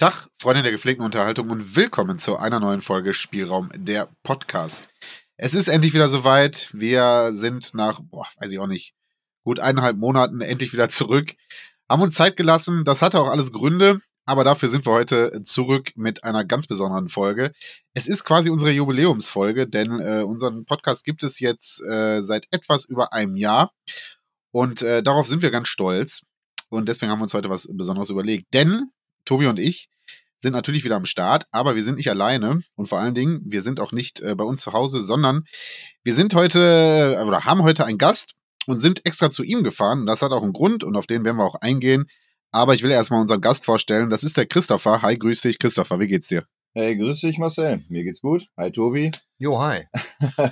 Tag, Freunde der gepflegten Unterhaltung und willkommen zu einer neuen Folge Spielraum der Podcast. Es ist endlich wieder soweit. Wir sind nach, boah, weiß ich auch nicht, gut eineinhalb Monaten endlich wieder zurück. Haben uns Zeit gelassen. Das hatte auch alles Gründe. Aber dafür sind wir heute zurück mit einer ganz besonderen Folge. Es ist quasi unsere Jubiläumsfolge, denn äh, unseren Podcast gibt es jetzt äh, seit etwas über einem Jahr. Und äh, darauf sind wir ganz stolz. Und deswegen haben wir uns heute was Besonderes überlegt. Denn Tobi und ich sind natürlich wieder am Start, aber wir sind nicht alleine und vor allen Dingen, wir sind auch nicht äh, bei uns zu Hause, sondern wir sind heute äh, oder haben heute einen Gast und sind extra zu ihm gefahren. Und das hat auch einen Grund und auf den werden wir auch eingehen. Aber ich will erstmal unseren Gast vorstellen. Das ist der Christopher. Hi, grüß dich, Christopher. Wie geht's dir? Hey, grüß dich, Marcel. Mir geht's gut. Hi, Tobi. Jo, hi.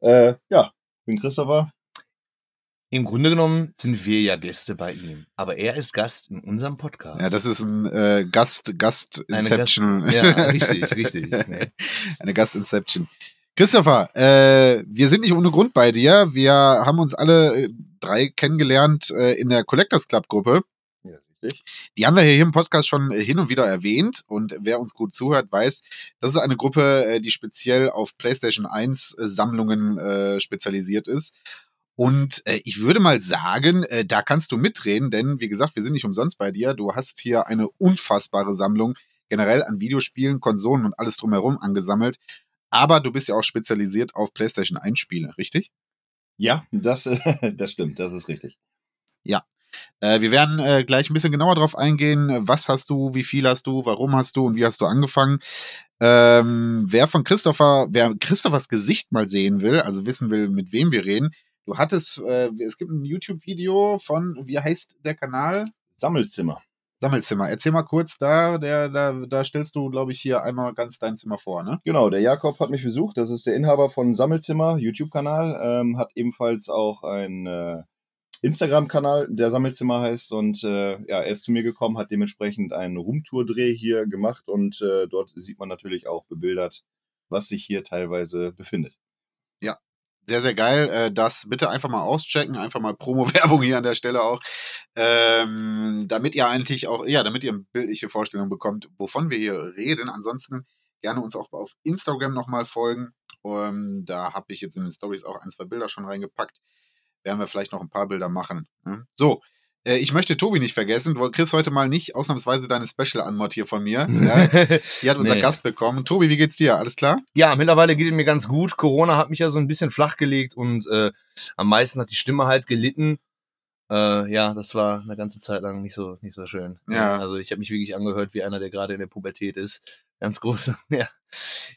äh, ja, bin Christopher. Im Grunde genommen sind wir ja Gäste bei ihm, aber er ist Gast in unserem Podcast. Ja, das ist ein äh, Gast, Gast-Inception. Gast, ja, richtig, richtig. Nee. Eine Gast-Inception. Christopher, äh, wir sind nicht ohne Grund bei dir. Wir haben uns alle äh, drei kennengelernt äh, in der Collectors Club Gruppe. Ja, richtig. Die haben wir hier im Podcast schon hin und wieder erwähnt und wer uns gut zuhört, weiß, das ist eine Gruppe, äh, die speziell auf PlayStation 1 Sammlungen äh, spezialisiert ist. Und äh, ich würde mal sagen, äh, da kannst du mitreden, denn wie gesagt, wir sind nicht umsonst bei dir. Du hast hier eine unfassbare Sammlung generell an Videospielen, Konsolen und alles drumherum angesammelt. Aber du bist ja auch spezialisiert auf PlayStation 1 Spiele, richtig? Ja, das, das stimmt, das ist richtig. Ja. Äh, wir werden äh, gleich ein bisschen genauer drauf eingehen. Was hast du, wie viel hast du, warum hast du und wie hast du angefangen? Ähm, wer von Christopher, wer Christophers Gesicht mal sehen will, also wissen will, mit wem wir reden, Du hattest, äh, es gibt ein YouTube-Video von, wie heißt der Kanal? Sammelzimmer. Sammelzimmer. Erzähl mal kurz da, der, da, da stellst du, glaube ich, hier einmal ganz dein Zimmer vor, ne? Genau, der Jakob hat mich besucht. Das ist der Inhaber von Sammelzimmer, YouTube-Kanal. Ähm, hat ebenfalls auch einen äh, Instagram-Kanal, der Sammelzimmer heißt. Und äh, ja, er ist zu mir gekommen, hat dementsprechend einen Roomtour-Dreh hier gemacht. Und äh, dort sieht man natürlich auch bebildert, was sich hier teilweise befindet. Ja, sehr, sehr geil. Äh, das bitte einfach mal auschecken, einfach mal Promo-Werbung hier an der Stelle auch. Ähm, damit ihr eigentlich auch, ja, damit ihr eine bildliche Vorstellung bekommt, wovon wir hier reden. Ansonsten gerne uns auch auf Instagram nochmal folgen. Um, da habe ich jetzt in den Stories auch ein, zwei Bilder schon reingepackt. Werden wir vielleicht noch ein paar Bilder machen. Ne? So, ich möchte Tobi nicht vergessen. Du kriegst heute mal nicht ausnahmsweise deine Special-Anmod hier von mir. Ja? Die hat unser nee. Gast bekommen. Tobi, wie geht's dir? Alles klar? Ja, mittlerweile geht es mir ganz gut. Corona hat mich ja so ein bisschen flachgelegt und äh, am meisten hat die Stimme halt gelitten. Äh, ja, das war eine ganze Zeit lang nicht so nicht so schön. Ja. Also ich habe mich wirklich angehört wie einer, der gerade in der Pubertät ist. Ganz große. Ja,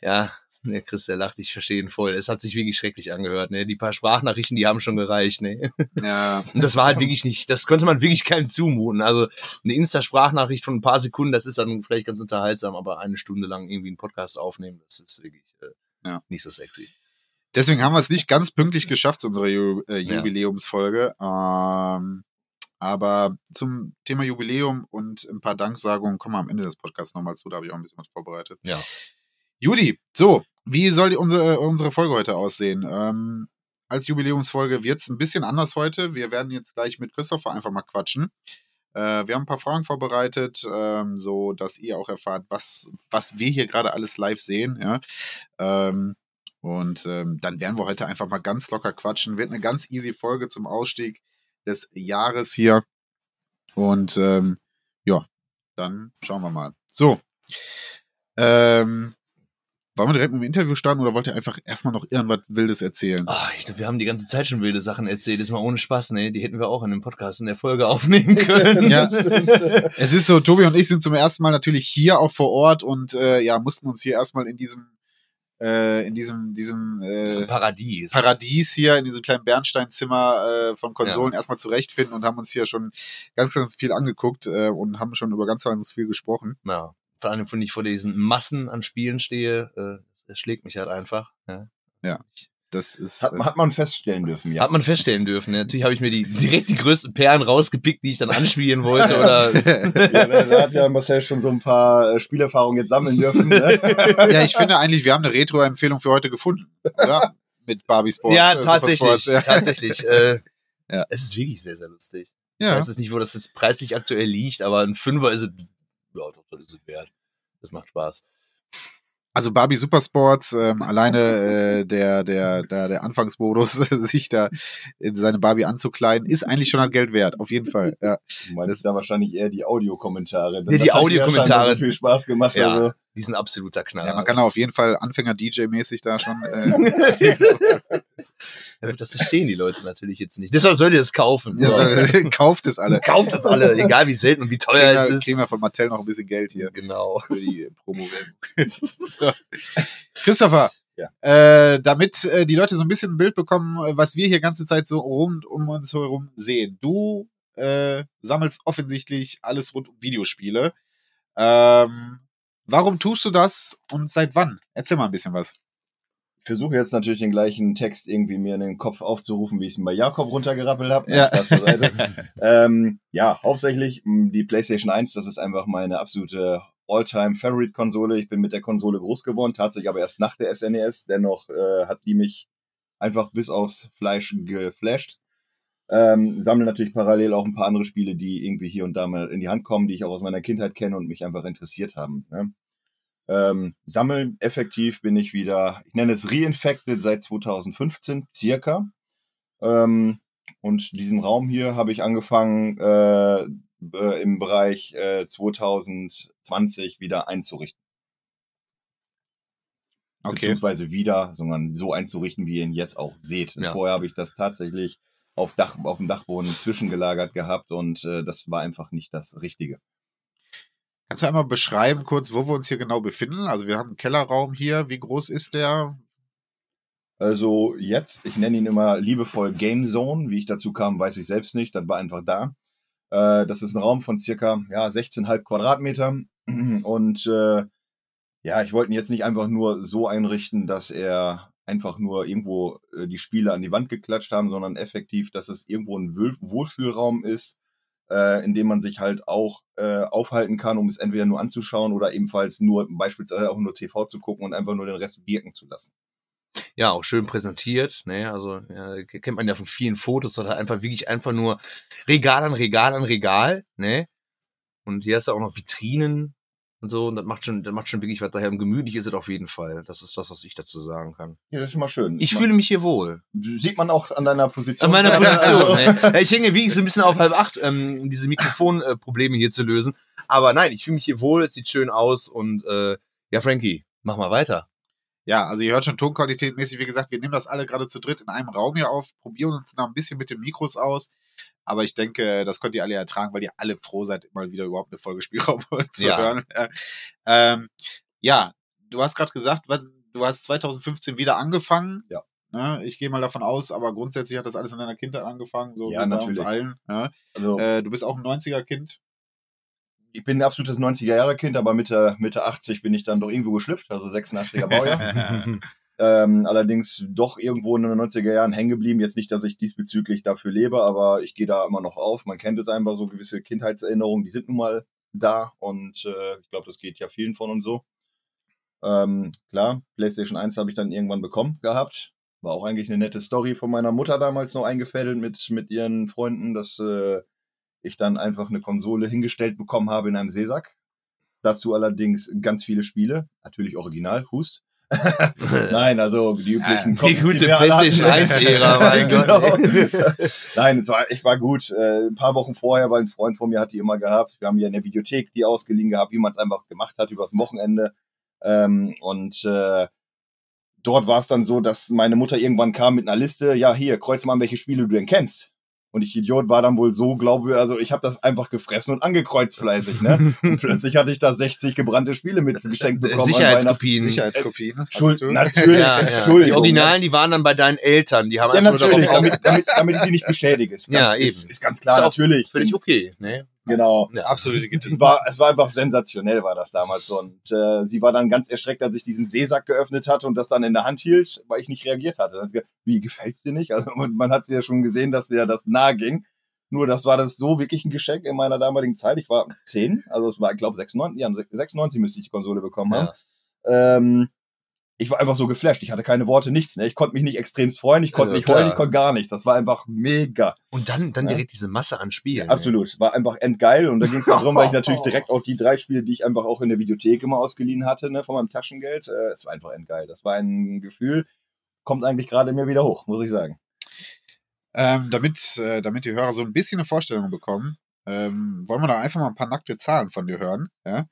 ja Ne, Chris, der lacht, ich verstehe ihn voll. Es hat sich wirklich schrecklich angehört. Ne? Die paar Sprachnachrichten, die haben schon gereicht. Ne? Ja. Und das war halt wirklich nicht, das konnte man wirklich keinem zumuten. Also eine Insta-Sprachnachricht von ein paar Sekunden, das ist dann vielleicht ganz unterhaltsam, aber eine Stunde lang irgendwie einen Podcast aufnehmen, das ist wirklich äh, ja. nicht so sexy. Deswegen haben wir es nicht ganz pünktlich geschafft, unsere Ju äh, Jubiläumsfolge. Ja. Ähm, aber zum Thema Jubiläum und ein paar Danksagungen kommen wir am Ende des Podcasts nochmal zu. Da habe ich auch ein bisschen was vorbereitet. Ja. Judy, so, wie soll unsere, unsere Folge heute aussehen? Ähm, als Jubiläumsfolge wird es ein bisschen anders heute. Wir werden jetzt gleich mit Christopher einfach mal quatschen. Äh, wir haben ein paar Fragen vorbereitet, ähm, so dass ihr auch erfahrt, was, was wir hier gerade alles live sehen. Ja? Ähm, und ähm, dann werden wir heute einfach mal ganz locker quatschen. Wird eine ganz easy Folge zum Ausstieg des Jahres hier. Und ähm, ja, dann schauen wir mal. So. Ähm, wollen wir direkt mit dem Interview starten oder wollt ihr einfach erstmal noch irgendwas Wildes erzählen? Oh, ich glaube, wir haben die ganze Zeit schon wilde Sachen erzählt. Ist mal ohne Spaß, ne? Die hätten wir auch in dem Podcast in der Folge aufnehmen können. ja. es ist so, Tobi und ich sind zum ersten Mal natürlich hier auch vor Ort und äh, ja, mussten uns hier erstmal in diesem äh, in diesem, diesem, äh, Paradies. Paradies hier, in diesem kleinen Bernsteinzimmer äh, von Konsolen ja. erstmal zurechtfinden und haben uns hier schon ganz, ganz viel angeguckt äh, und haben schon über ganz, ganz viel gesprochen. Ja vor allem, wenn ich vor diesen Massen an Spielen stehe, äh, das schlägt mich halt einfach. Ja. ja. Das ist, hat, äh, hat, man feststellen dürfen, ja. Hat man feststellen dürfen. Ja. Natürlich habe ich mir die, direkt die größten Perlen rausgepickt, die ich dann anspielen wollte. oder ja, da, da hat ja Marcel schon so ein paar äh, Spielerfahrungen jetzt sammeln dürfen. Ne? ja, ich finde eigentlich, wir haben eine Retro-Empfehlung für heute gefunden, oder? Mit Barbie Sports. Ja, äh, tatsächlich. Sports, ja. Tatsächlich. Äh, ja. Es ist wirklich sehr, sehr lustig. Ja. Ich weiß jetzt nicht, wo das jetzt preislich aktuell liegt, aber ein Fünfer ist ja, doch, das ist es wert. Das macht Spaß. Also Barbie Supersports, ähm, alleine äh, der, der, der, der Anfangsmodus, sich da in seine Barbie anzukleiden, ist eigentlich schon halt Geld wert, auf jeden Fall. Ja. Du meinst das da wahrscheinlich eher die Audiokommentare. Nee, die Audiokommentare. so viel Spaß gemacht. Ja, Also. die sind absoluter Knaller. ja, man kann auf jeden Fall Anfänger-DJ-mäßig da schon. Äh, Das verstehen die Leute natürlich jetzt nicht. Deshalb sollt ihr es kaufen. So. ja, kauft es alle. Kauft das alle, egal wie selten und wie teuer Kriegen es ist. kriegen wir von Mattel noch ein bisschen Geld hier Genau. für die promo so. Christopher, Ja. äh, damit äh, die Leute so ein bisschen ein Bild bekommen, äh, was wir hier ganze Zeit so rund um uns herum sehen. Du äh, sammelst offensichtlich alles rund um Videospiele. Ähm, warum tust du das und seit wann? Erzähl mal ein bisschen was. Ich versuche jetzt natürlich den gleichen Text irgendwie mir in den Kopf aufzurufen, wie ich ihn bei Jakob runtergerappelt habe. Ja. Ähm, ja, hauptsächlich mh, die PlayStation 1, das ist einfach meine absolute All-Time-Favorite-Konsole. Ich bin mit der Konsole groß geworden, tatsächlich aber erst nach der SNES. Dennoch äh, hat die mich einfach bis aufs Fleisch geflasht. Ähm, sammle natürlich parallel auch ein paar andere Spiele, die irgendwie hier und da mal in die Hand kommen, die ich auch aus meiner Kindheit kenne und mich einfach interessiert haben. Ne? Ähm, sammeln effektiv bin ich wieder, ich nenne es Reinfected seit 2015 circa. Ähm, und diesen Raum hier habe ich angefangen äh, äh, im Bereich äh, 2020 wieder einzurichten. Okay. Beziehungsweise wieder, sondern so einzurichten, wie ihr ihn jetzt auch seht. Ja. Vorher habe ich das tatsächlich auf, Dach, auf dem Dachboden zwischengelagert gehabt und äh, das war einfach nicht das Richtige. Kannst du einmal beschreiben kurz, wo wir uns hier genau befinden? Also wir haben einen Kellerraum hier. Wie groß ist der? Also jetzt, ich nenne ihn immer liebevoll Game Zone. Wie ich dazu kam, weiß ich selbst nicht. Das war einfach da. Äh, das ist ein Raum von circa ja, 16,5 Quadratmeter. Und äh, ja, ich wollte ihn jetzt nicht einfach nur so einrichten, dass er einfach nur irgendwo äh, die Spiele an die Wand geklatscht haben, sondern effektiv, dass es irgendwo ein Wohl Wohlfühlraum ist, äh, in dem man sich halt auch äh, aufhalten kann, um es entweder nur anzuschauen oder ebenfalls nur beispielsweise auch nur TV zu gucken und einfach nur den Rest wirken zu lassen. Ja, auch schön präsentiert, ne, also ja, kennt man ja von vielen Fotos, hat einfach wirklich einfach nur Regal an Regal an Regal, ne? Und hier hast du auch noch Vitrinen und so, und das macht schon, das macht schon wirklich was daher. Und gemütlich ist es auf jeden Fall. Das ist das, was ich dazu sagen kann. Ja, das ist schon mal schön. Ich man, fühle mich hier wohl. Sieht man auch an deiner Position. An meiner Position. Also, Ich hänge wirklich so ein bisschen auf halb acht, ähm, diese Mikrofonprobleme hier zu lösen. Aber nein, ich fühle mich hier wohl, es sieht schön aus und äh, ja, Frankie, mach mal weiter. Ja, also ihr hört schon Tonqualität mäßig, wie gesagt, wir nehmen das alle gerade zu dritt in einem Raum hier auf, probieren uns noch ein bisschen mit den Mikros aus. Aber ich denke, das könnt ihr alle ertragen, weil ihr alle froh seid, mal wieder überhaupt eine Folge Spielraum zu Ja. hören. Äh, ähm, ja, du hast gerade gesagt, du hast 2015 wieder angefangen. Ja. Ne? Ich gehe mal davon aus, aber grundsätzlich hat das alles in deiner Kindheit angefangen, so Ja, wie bei uns allen. Ne? also, Äh, du bist auch ein 90er-Kind. Ich bin ein absolutes 90er-Jahre-Kind, aber Mitte, Mitte 80 bin ich dann doch irgendwo geschlüpft, also 86er Baujahr. ähm, allerdings doch irgendwo in den 90er Jahren hängen geblieben. Jetzt nicht, dass ich diesbezüglich dafür lebe, aber ich gehe da immer noch auf. Man kennt es einfach so gewisse Kindheitserinnerungen, die sind nun mal da und äh, ich glaube, das geht ja vielen von uns so. Ähm, klar, PlayStation 1 habe ich dann irgendwann bekommen gehabt. War auch eigentlich eine nette Story von meiner Mutter damals noch eingefädelt mit, mit ihren Freunden, dass äh, ich dann einfach eine Konsole hingestellt bekommen habe in einem Seesack. Dazu allerdings ganz viele Spiele, natürlich original, Hust. Nein, also die üblichen Die Comics, gute hatten. PlayStation 1-Ära, mein Gott. Genau. Nein, es war, ich war gut. Äh, ein paar Wochen vorher, weil ein Freund von mir hat die immer gehabt. Wir haben ja in der Videothek die ausgeliehen gehabt, wie man es einfach gemacht hat übers Wochenende. Ähm, und äh, dort war es dann so, dass meine Mutter irgendwann kam mit einer Liste, ja, hier, kreuz mal an, welche Spiele du denn kennst. Und ich Idiot war dann wohl so, glaube also ich habe das einfach gefressen und angekreuzt fleißig, ne? Und plötzlich hatte ich da 60 gebrannte Spiele mit geschenkt bekommen. an Sicherheitskopien. Sicherheitskopien. Schuld, natürlich, Ja, ja. Die Originalen, die waren dann bei deinen Eltern. Die haben Ja, einfach nur natürlich, darauf damit, damit, damit ich sie nicht bestätige. Ist ganz, Ja, Ist, eben. ist ganz klar, Ist natürlich. Völlig okay, ne? Genau. Ja. Absolute Es war, es war einfach sensationell, war das damals. Und äh, sie war dann ganz erschreckt, als ich diesen Seesack geöffnet hatte und das dann in der Hand hielt, weil ich nicht reagiert hatte. Dann hat sie gesagt, wie gefällt's dir nicht? Also man, hat sie ja schon gesehen, dass ihr das nahe ging. Nur das war das so wirklich ein Geschenk in meiner damaligen Zeit. Ich war 10, also es war, ich glaube, 96, ja, 96 müsste ich die Konsole bekommen haben. Ja. Ähm, ich war einfach so geflasht. Ich hatte keine Worte, nichts. Ne? Ich konnte mich nicht extremst freuen, ich konnte ja, nicht heulen, ich konnte gar nichts. Das war einfach mega. Und dann, dann ja? direkt diese Masse an Spielen. Ja, absolut. War einfach endgeil. Und da ging es darum, weil ich natürlich direkt auch die drei Spiele, die ich einfach auch in der Videothek immer ausgeliehen hatte, ne, von meinem Taschengeld. Äh, es war einfach endgeil. Das war ein Gefühl, kommt eigentlich gerade mir wieder hoch, muss ich sagen. Ähm, damit, äh, damit die Hörer so ein bisschen eine Vorstellung bekommen, ähm, wollen wir da einfach mal ein paar nackte Zahlen von dir hören. Ja?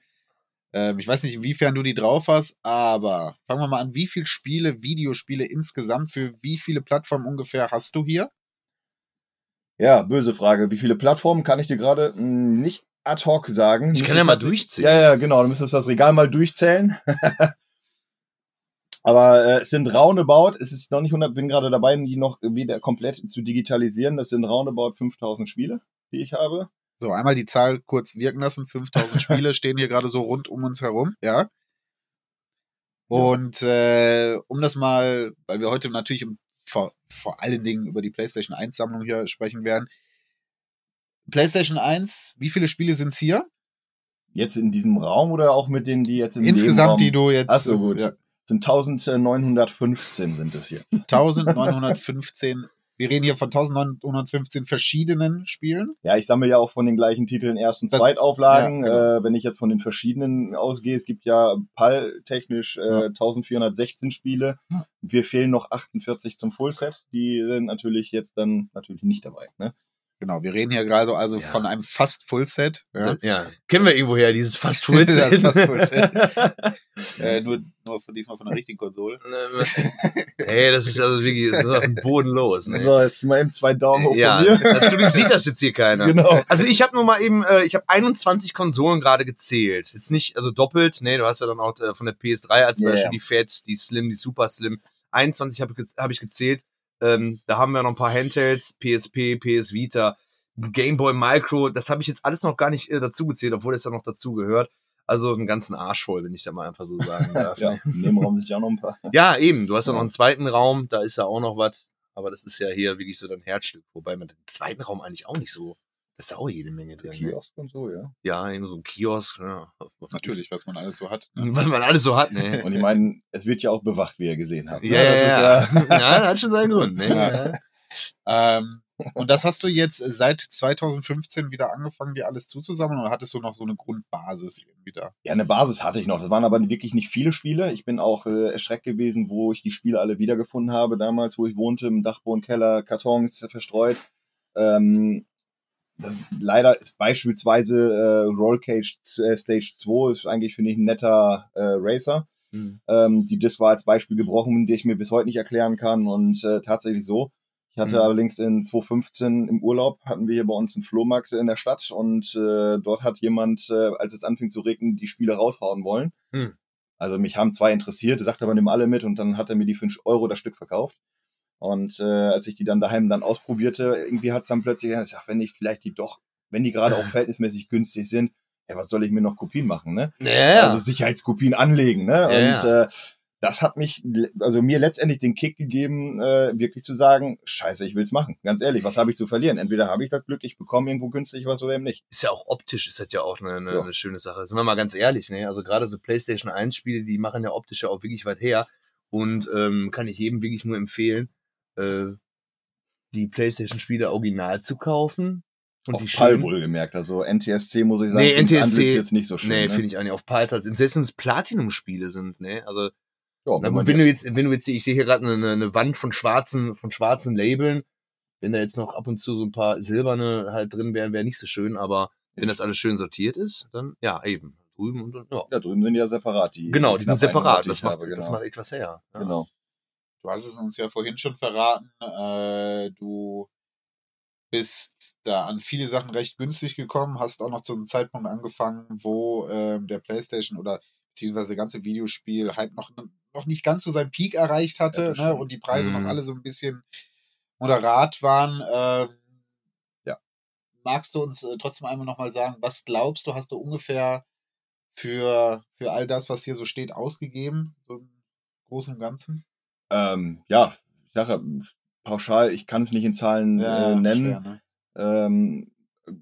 Ähm, ich weiß nicht, inwiefern du die drauf hast, aber fangen wir mal an. Wie viele Spiele, Videospiele insgesamt für wie viele Plattformen ungefähr hast du hier? Ja, böse Frage. Wie viele Plattformen kann ich dir gerade hm, nicht ad hoc sagen? Ich kann ja mal durchzählen. Ja, ja, genau. Du müsstest das Regal mal durchzählen. Aber äh, es sind roundabout, es ist noch nicht 100, bin gerade dabei, die noch wieder komplett zu digitalisieren. Das sind roundabout 5000 Spiele, die ich habe. So, einmal die Zahl kurz wirken lassen. 5000 Spiele stehen hier gerade so rund um uns herum, ja. Und äh, um das mal, weil wir heute natürlich vor, vor allen Dingen über die PlayStation 1 Sammlung hier sprechen werden. PlayStation 1, wie viele Spiele sind es hier? Jetzt in diesem Raum oder auch mit denen, die jetzt in Insgesamt, die du jetzt. Achso, gut. Ja. Sind 1915 sind es jetzt. 1915 wir reden hier von 1915 verschiedenen Spielen. Ja, ich sammle ja auch von den gleichen Titeln Erst- und Zweitauflagen. Ja, genau. äh, wenn ich jetzt von den verschiedenen ausgehe, es gibt ja PAL-technisch äh, ja. 1416 Spiele. Wir fehlen noch 48 zum Fullset. Die sind natürlich jetzt dann natürlich nicht dabei. Ne? Genau, wir reden hier gerade also ja. von einem fast Full Set. Ja. ja. kennen wir irgendwo her, dieses fast Full Set. fast Full Set. äh, nur, nur von diesmal von der richtigen Konsole. hey, das ist also wirklich das ist auf dem Boden los. Ne? So, jetzt mal eben zwei Daumen hoch ja, von mir. Natürlich sieht das jetzt hier keiner. Genau. Also ich habe nur mal eben, äh, ich habe 21 Konsolen gerade gezählt. Jetzt nicht, also doppelt, nee, du hast ja dann auch äh, von der PS3 als Beispiel yeah. die Fat, die Slim, die Super Slim. 21 habe hab ich gezählt. Ähm, da haben wir noch ein paar Handhelds, PSP, PS Vita, Game Boy Micro. Das habe ich jetzt alles noch gar nicht äh, dazu gezählt, obwohl das ja noch dazu gehört. Also einen ganzen Arsch voll, wenn ich da mal einfach so sagen darf. ja, in dem Raum sind ja noch ein paar. Ja, eben. Du hast ja noch einen zweiten Raum, da ist ja auch noch was. Aber das ist ja hier wirklich so dein Herzstück. Wobei man den zweiten Raum eigentlich auch nicht so ist auch jede Menge drin. Ne? Kiosk und so, ja. Ja, so ein Kiosk. Ja. Natürlich, was man alles so hat. Ne? Was man alles so hat, ne? Und ich meine, es wird ja auch bewacht, wie ihr gesehen habt. Ne? Ja, ja, ja. Ist, äh ja, hat schon seinen Grund. Ne? Ja. ähm, und das hast du jetzt seit 2015 wieder angefangen, dir alles zuzusammeln oder hattest du noch so eine Grundbasis irgendwie da? Ja, eine Basis hatte ich noch. Das waren aber wirklich nicht viele Spiele. Ich bin auch äh, erschreckt gewesen, wo ich die Spiele alle wiedergefunden habe damals, wo ich wohnte, im Dachbodenkeller, Kartons verstreut. Ähm, das leider ist beispielsweise äh, Roll Cage äh, Stage 2 ist eigentlich, finde ich, ein netter äh, Racer. Mhm. Ähm, die Disc war als Beispiel gebrochen, die ich mir bis heute nicht erklären kann und äh, tatsächlich so. Ich hatte mhm. allerdings in 2015 im Urlaub, hatten wir hier bei uns einen Flohmarkt in der Stadt und äh, dort hat jemand, äh, als es anfing zu regnen, die Spiele raushauen wollen. Mhm. Also mich haben zwei interessiert, sagte aber, nimm alle mit und dann hat er mir die 5 Euro das Stück verkauft. Und äh, als ich die dann daheim dann ausprobierte, irgendwie hat es dann plötzlich gesagt, wenn ich vielleicht die doch, wenn die gerade auch verhältnismäßig günstig sind, ja, was soll ich mir noch Kopien machen, ne? Ja, Also Sicherheitskopien anlegen, ne? Ja, und äh, das hat mich, also mir letztendlich den Kick gegeben, äh, wirklich zu sagen, scheiße, ich will's machen. Ganz ehrlich, was habe ich zu verlieren? Entweder habe ich das Glück, ich bekomme irgendwo günstig was oder eben nicht. Ist ja auch optisch, ist das ja auch eine, eine, ja. eine schöne Sache. Sind wir mal ganz ehrlich, ne? Also gerade so PlayStation 1 Spiele, die machen ja optisch ja auch wirklich weit her. Und ähm, kann ich jedem wirklich nur empfehlen, äh, die PlayStation-Spiele original zu kaufen. Und auf PAL wohlgemerkt, also NTSC muss ich sagen, nee, NTSC jetzt nicht so schön. Nee, ne? finde ich auch nicht. Auf PAL, selbst wenn es Platinum-Spiele sind, ne, also ja, na, wenn, wenn du jetzt, wenn du jetzt, ich sehe hier gerade eine, eine Wand von schwarzen, von schwarzen Labeln, wenn da jetzt noch ab und zu so ein paar silberne halt drin wären, wäre nicht so schön, aber wenn das alles schön sortiert ist, dann ja, eben. Drüben und, ja. ja, drüben sind ja separat. Die genau, die sind separat. Das macht, habe, genau. das macht echt was her. Ja. Genau. Du hast es uns ja vorhin schon verraten. Äh, du bist da an viele Sachen recht günstig gekommen, hast auch noch zu einem Zeitpunkt angefangen, wo äh, der PlayStation oder beziehungsweise der ganze Videospiel halt noch, noch nicht ganz so seinen Peak erreicht hatte ja, ne? und die Preise mhm. noch alle so ein bisschen moderat waren. Ähm, ja. Magst du uns äh, trotzdem einmal nochmal sagen, was glaubst du, hast du ungefähr für, für all das, was hier so steht, ausgegeben, so im Großen und Ganzen? Ähm, ja, ich sage pauschal, ich kann es nicht in Zahlen ja, äh, nennen. Schwer, ne? ähm,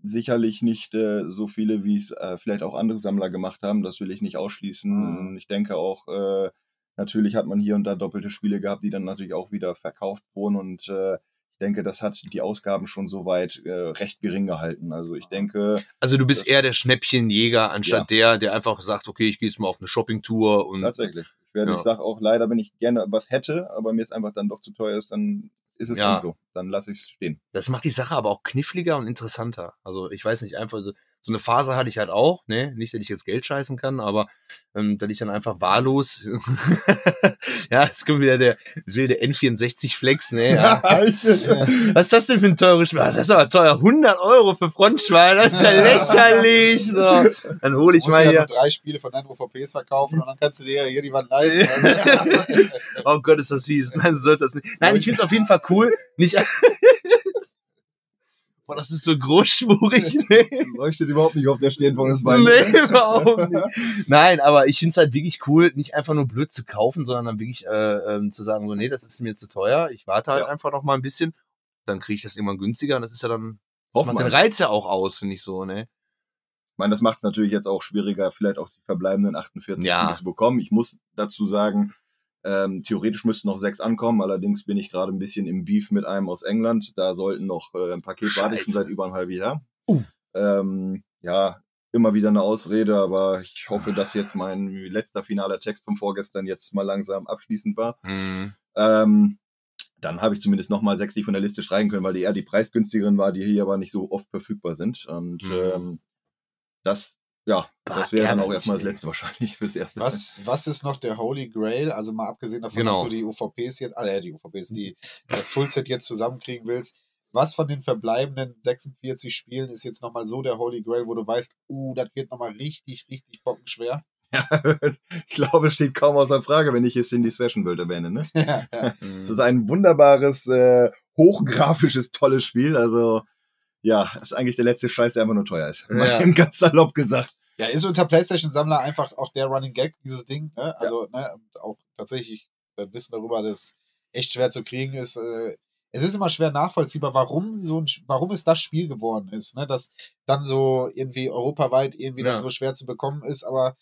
sicherlich nicht äh, so viele, wie es äh, vielleicht auch andere Sammler gemacht haben. Das will ich nicht ausschließen. Mhm. Ich denke auch, äh, Natürlich hat man hier und da doppelte Spiele gehabt, die dann natürlich auch wieder verkauft wurden und äh, denke, das hat die Ausgaben schon soweit äh, recht gering gehalten. Also ich denke. Also du bist eher der Schnäppchenjäger, anstatt ja. der, der einfach sagt, okay, ich gehe jetzt mal auf eine Shoppingtour und. Tatsächlich. Ich, werde, ja. ich sage auch leider, wenn ich gerne was hätte, aber mir es einfach dann doch zu teuer ist, dann ist es ja. dann so. Dann lasse ich es stehen. Das macht die Sache aber auch kniffliger und interessanter. Also ich weiß nicht, einfach so, so eine Phase hatte ich halt auch, ne? Nicht, dass ich jetzt Geld scheißen kann, aber ähm, dass ich dann einfach wahllos. ja, jetzt kommt wieder der, wieder der N64 Flex, ne? Ja. Was ist das denn für ein teures Spiel? Das ist aber teuer. 100 Euro für Frontschwein, das ist ja lächerlich. So. Dann hole ich mal ja hier. drei Spiele von deinen OVPs verkaufen und dann kannst du dir hier die Wand leisten. oh Gott, ist das fies. Nein, so sollte das nicht. Nein, ich finde es auf jeden Fall cool. Nicht Boah, das ist so großspurig. Nee. Leuchtet überhaupt nicht auf der Stirn von uns beiden. Nee, überhaupt nicht. Nein, aber ich finde es halt wirklich cool, nicht einfach nur blöd zu kaufen, sondern dann wirklich äh, ähm, zu sagen, so, nee, das ist mir zu teuer. Ich warte halt ja. einfach noch mal ein bisschen. Dann kriege ich das irgendwann günstiger und das ist ja dann, das macht den Reiz ja auch aus, finde ich so, ne? Ich meine, das macht es natürlich jetzt auch schwieriger, vielleicht auch die verbleibenden 48 ja. zu bekommen. Ich muss dazu sagen, ähm, theoretisch müssten noch sechs ankommen, allerdings bin ich gerade ein bisschen im Beef mit einem aus England. Da sollten noch äh, ein Paket Scheiße. warte schon seit über einem halben Jahr. Uh. Ähm, ja, immer wieder eine Ausrede, aber ich hoffe, dass jetzt mein letzter finaler Text von vorgestern jetzt mal langsam abschließend war. Mhm. Ähm, dann habe ich zumindest nochmal sechs, die von der Liste streichen können, weil die eher die preisgünstigeren war, die hier aber nicht so oft verfügbar sind. Und mhm. ähm, das ja, das wäre dann auch erstmal das letzte wahrscheinlich fürs erste. Was, was ist noch der Holy Grail? Also mal abgesehen davon, genau. dass du die UVPs jetzt, ah die UVPs, die das Fullset jetzt zusammenkriegen willst. Was von den verbleibenden 46 Spielen ist jetzt nochmal so der Holy Grail, wo du weißt, uh, das wird nochmal richtig, richtig bockenschwer? Ja, ich glaube, steht kaum außer Frage, wenn ich jetzt in die Session World erwähne. Ne? Ja, ja. Es ist ein wunderbares, äh, hochgrafisches, tolles Spiel. Also ja, ist eigentlich der letzte Scheiß, der einfach nur teuer ist. Ja. Ganz salopp gesagt. Ja, ist unter PlayStation-Sammler einfach auch der Running Gag, dieses Ding. Ne? Also, ja. ne, auch tatsächlich das Wissen darüber, dass echt schwer zu kriegen ist. Äh, es ist immer schwer nachvollziehbar, warum so ein, warum es das Spiel geworden ist, ne? dass dann so irgendwie europaweit irgendwie ja. dann so schwer zu bekommen ist, aber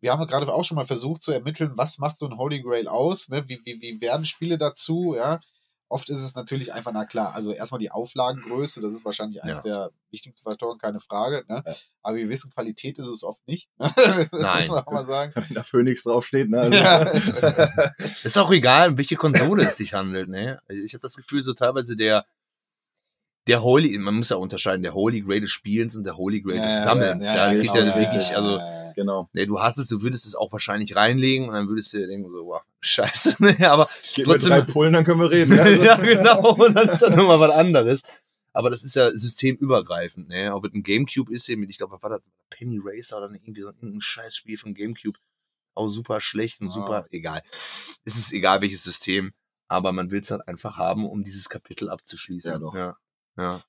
wir haben gerade auch schon mal versucht zu ermitteln, was macht so ein Holy Grail aus, ne? wie, wie, wie werden Spiele dazu, ja, Oft ist es natürlich einfach, na klar, also erstmal die Auflagengröße, das ist wahrscheinlich eines ja. der wichtigsten Faktoren, keine Frage. Ne? Ja. Aber wir wissen, Qualität ist es oft nicht. Ne? Nein. muss man auch mal sagen. Wenn da Phoenix draufsteht, ne? Also ja. ist auch egal, um welche Konsole es sich handelt, ne? Ich habe das Gefühl, so teilweise der, der Holy, man muss ja unterscheiden, der Holy Grail des Spielens und der Holy Grail des Sammelns. Ja, ja, es genau, geht ja, wirklich, also genau. Ne, du hast es, du würdest es auch wahrscheinlich reinlegen und dann würdest du dir denken, so, wow, scheiße. Ne, aber Gib trotzdem. Drei Pullen, dann können wir reden. Also. ja, genau. Und dann ist das nochmal was anderes. Aber das ist ja systemübergreifend, ne? Ob es ein Gamecube ist, eben, ich glaube, was war das? Penny Racer oder irgendwie so ein Scheißspiel von Gamecube. Auch super schlecht und ah. super, egal. Es ist egal, welches System. Aber man will es halt einfach haben, um dieses Kapitel abzuschließen. Ja, doch. Ja. ja.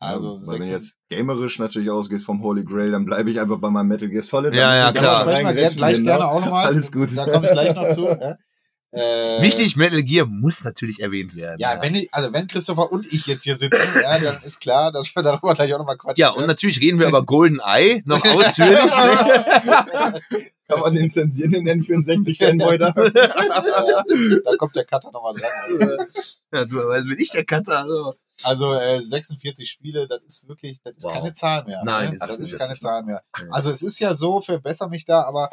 Also ja, wenn du jetzt gamerisch natürlich ausgehst vom Holy Grail, dann bleibe ich einfach bei meinem Metal Gear Solid. Ja, ja, klar. Da sprechen wir gleich, gleich gerne auch nochmal. Alles gut. Da komme ich gleich noch zu. Äh, Wichtig, Metal Gear muss natürlich erwähnt werden. Ja, ja, wenn ich, also wenn Christopher und ich jetzt hier sitzen, ja, dann ist klar, dass wir darüber gleich auch nochmal quatschen. Ja, und natürlich reden wir über Golden Eye noch ausführlich. Kann man den zensieren, den N64-Fanboy da? da kommt der Cutter nochmal dran. Also. Ja, du, aber bin ich der Cutter. Also. Also äh, 46 Spiele, das ist wirklich, das ist wow. keine Zahl mehr. Nein, ne? das ist keine Zahl mehr. Also es ist ja so, verbessere mich da, aber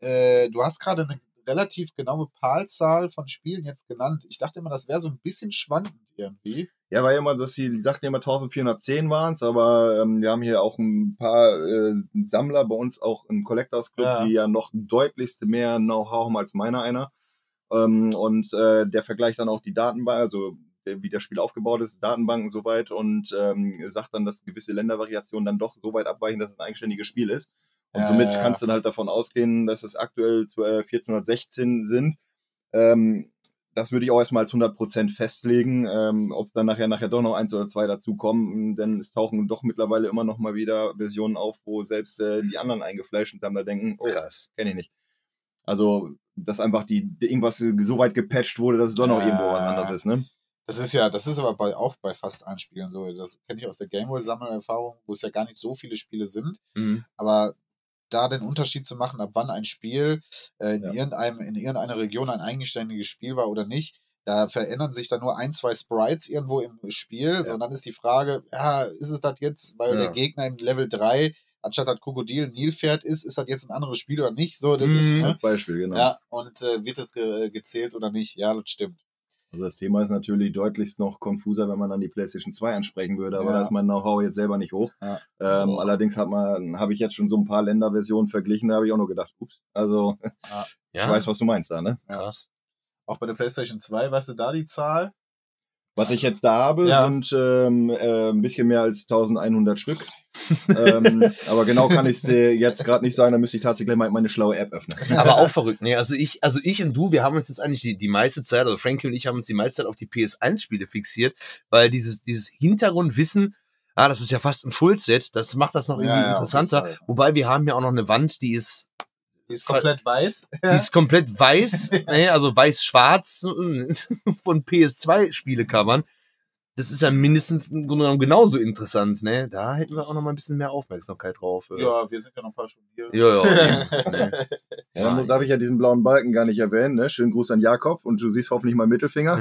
äh, du hast gerade eine relativ genaue Palzahl von Spielen jetzt genannt. Ich dachte immer, das wäre so ein bisschen schwankend irgendwie. Ja, war ja immer, dass sie, die sagten immer 1410 waren es, aber ähm, wir haben hier auch ein paar äh, Sammler bei uns auch im Collectors Club, ja. die ja noch deutlichst mehr Know-how haben als meiner einer. Ähm, und äh, der vergleicht dann auch die Datenbank, also wie das Spiel aufgebaut ist, Datenbanken soweit und ähm, sagt dann, dass gewisse Ländervariationen dann doch so weit abweichen, dass es ein eigenständiges Spiel ist. Und ja, somit ja. kannst du dann halt davon ausgehen, dass es aktuell 1416 sind. Ähm, das würde ich auch erstmal als 100% festlegen. Ähm, Ob es dann nachher, nachher doch noch eins oder zwei dazukommen, denn es tauchen doch mittlerweile immer noch mal wieder Versionen auf, wo selbst äh, die anderen eingefleischten Sammler denken, oh, das kenne ich nicht. Also, dass einfach die, irgendwas so weit gepatcht wurde, dass es doch noch ja. irgendwo was anderes ist, ne? Das ist ja, das ist aber bei, auch bei fast allen Spielen so. Das kenne ich aus der Gameboy-Sammelerfahrung, wo es ja gar nicht so viele Spiele sind. Mhm. Aber da den Unterschied zu machen, ab wann ein Spiel äh, in, Ja. irgendeinem, in irgendeiner Region ein eigenständiges Spiel war oder nicht. Da verändern sich dann nur ein, zwei Sprites irgendwo im Spiel. So, und dann ist die Frage, ja, ist es das jetzt, weil Ja. der Gegner im Level 3 anstatt das Krokodil Nilpferd ist, ist das jetzt ein anderes Spiel oder nicht? So, das ist, Mhm. ne? Als Beispiel, genau. Ja, und äh, wird das ge gezählt oder nicht? Ja, das stimmt. Also das Thema ist natürlich deutlichst noch konfuser, wenn man dann die PlayStation 2 ansprechen würde, aber Ja. da ist mein Know-how jetzt selber nicht hoch. Ja. Ähm, Boah. allerdings hat man, habe ich jetzt schon so ein paar Länderversionen verglichen, da habe ich auch nur gedacht, ups, also Ja, ich weiß, was du meinst da, ne? krass. Auch bei der PlayStation 2, weißt du da die Zahl? Was ich jetzt da habe, Ja. sind ähm, äh, ein bisschen mehr als 1100 Stück. ähm, aber genau kann ich es dir jetzt gerade nicht sagen, da müsste ich tatsächlich mal meine schlaue App öffnen. Aber auch verrückt, ne? Also ich, also ich und du, wir haben uns jetzt eigentlich die, die meiste Zeit, also Frankie und ich haben uns die meiste Zeit auf die PS1-Spiele fixiert, weil dieses, dieses Hintergrundwissen, ah, das ist ja fast ein Fullset, das macht das noch Ja, irgendwie ja, auf interessanter. Wobei wir haben ja auch noch eine Wand, die ist, Die ist komplett weiß. die ist komplett weiß, also weiß-schwarz von PS2-Spielecovern. Das ist ja mindestens im Grunde genommen genauso interessant, ne? Da hätten wir auch noch mal ein bisschen mehr Aufmerksamkeit drauf. äh. Ja, wir sind ja noch ein paar Stunden hier. Ja, ja. ne? Ja, dann muss, darf ich ja diesen blauen Balken gar nicht erwähnen. Ne? Schönen Gruß an Jakob und du siehst hoffentlich meinen Mittelfinger.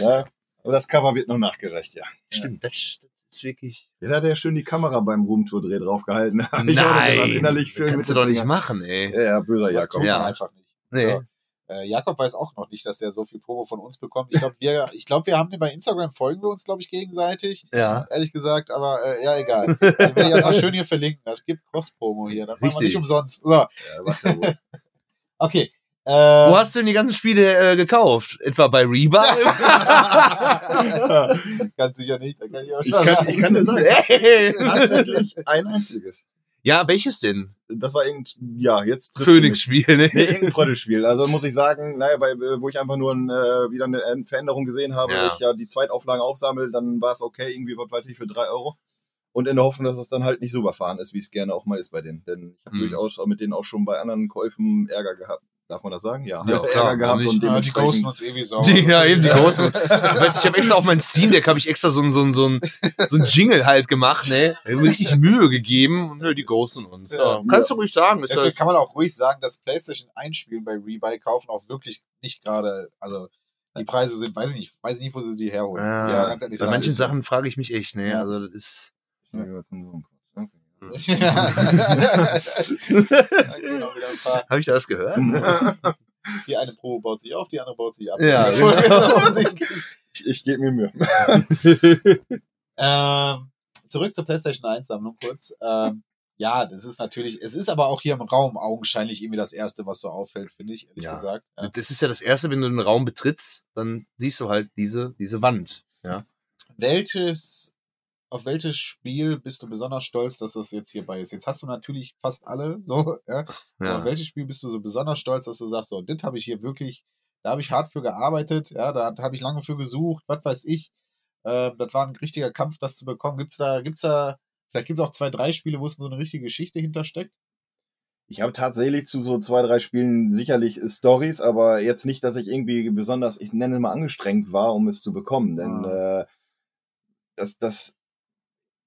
ja, aber das Cover wird noch nachgereicht, ja. Stimmt, das, das ist wirklich. Ja, da hat er schön die Kamera beim Roomtour-Dreh draufgehalten. Nein, gesagt, innerlich schön kannst du doch nicht machen, ey. Ja, ja, böser Das Jakob. Ja. einfach nicht. Nee. So. Äh, Jakob weiß auch noch nicht, dass der so viel Promo von uns bekommt. Ich glaube, wir, ich glaube, wir haben den bei Instagram folgen wir uns, glaube ich, gegenseitig. Ja. Ehrlich gesagt, aber äh, ja, egal. Den werde ich auch noch schön hier verlinken. Das gibt Cross-Promo hier. Das machen wir Richtig. nicht umsonst. So, Ja, okay. Äh, Wo hast du denn die ganzen Spiele äh, gekauft? Etwa bei Reba? Ganz sicher nicht. Da kann ich auch ich, schon kann, sagen. ich kann dir sagen, Hey. tatsächlich ein einziges. ja, welches denn? Das war irgend, ja, jetzt. Phoenix-Spiel, ne? Nee, irgendein Trottelspiel. Also muss ich sagen, naja, bei, wo ich einfach nur ein, äh, wieder eine äh, Veränderung gesehen habe, Ja. ich ja die Zweitauflagen aufsammel, dann war es okay, irgendwie, was weiß ich, für drei Euro. Und in der Hoffnung, dass es dann halt nicht so überfahren ist, wie es gerne auch mal ist bei denen. Denn ich habe Mhm. durchaus auch mit denen auch schon bei anderen Käufen Ärger gehabt. Darf man das sagen? Ja. Ja, klar, Ärger gehabt nicht? und Ja, die ghosten uns ewig sauer. Die, ja, eben die Ja. großen. Weißt du, ich habe extra auf mein Steam-Deck habe ich extra so ein, so ein, so ein, so ein Jingle halt gemacht, ne? Richtig Mühe gegeben und ne, die ghosten uns. Ja, Ja. kannst du ruhig sagen. Deswegen halt, kann man auch ruhig sagen, dass PlayStation Einspielen bei Rebuy kaufen auch wirklich nicht gerade, also die Preise sind, weiß ich nicht, weiß ich nicht, wo sie die herholen. Ja, Ja, ganz ehrlich bei manchen Sachen frage ich mich echt, ne? Also das ist. Ja, Habe ich das gehört? Die eine Probe baut sich auf, die andere baut sich ab. Ja, genau. Ich, ich gebe mir Mühe. ähm, zurück zur PlayStation 1 Sammlung kurz. Ähm, ja, das ist natürlich, es ist aber auch hier im Raum augenscheinlich irgendwie das erste, was so auffällt, finde ich, ehrlich Ja. gesagt. Ja. Das ist ja das Erste, wenn du den Raum betrittst, dann siehst du halt diese, diese Wand. Ja. Welches, auf welches Spiel bist du besonders stolz, dass das jetzt hierbei ist? Jetzt hast du natürlich fast alle, so, ja. Aber auf ja. welches Spiel bist du so besonders stolz, dass du sagst, so, das habe ich hier wirklich, da habe ich hart für gearbeitet, ja, da habe ich lange für gesucht, was weiß ich. Ähm, das war ein richtiger Kampf, das zu bekommen. Gibt's da, gibt's da, vielleicht gibt es auch zwei, drei Spiele, wo es so eine richtige Geschichte hintersteckt? Ich habe tatsächlich zu so zwei, drei Spielen sicherlich Stories, aber jetzt nicht, dass ich irgendwie besonders, ich nenne es mal angestrengt war, um es zu bekommen. Denn äh, das, das,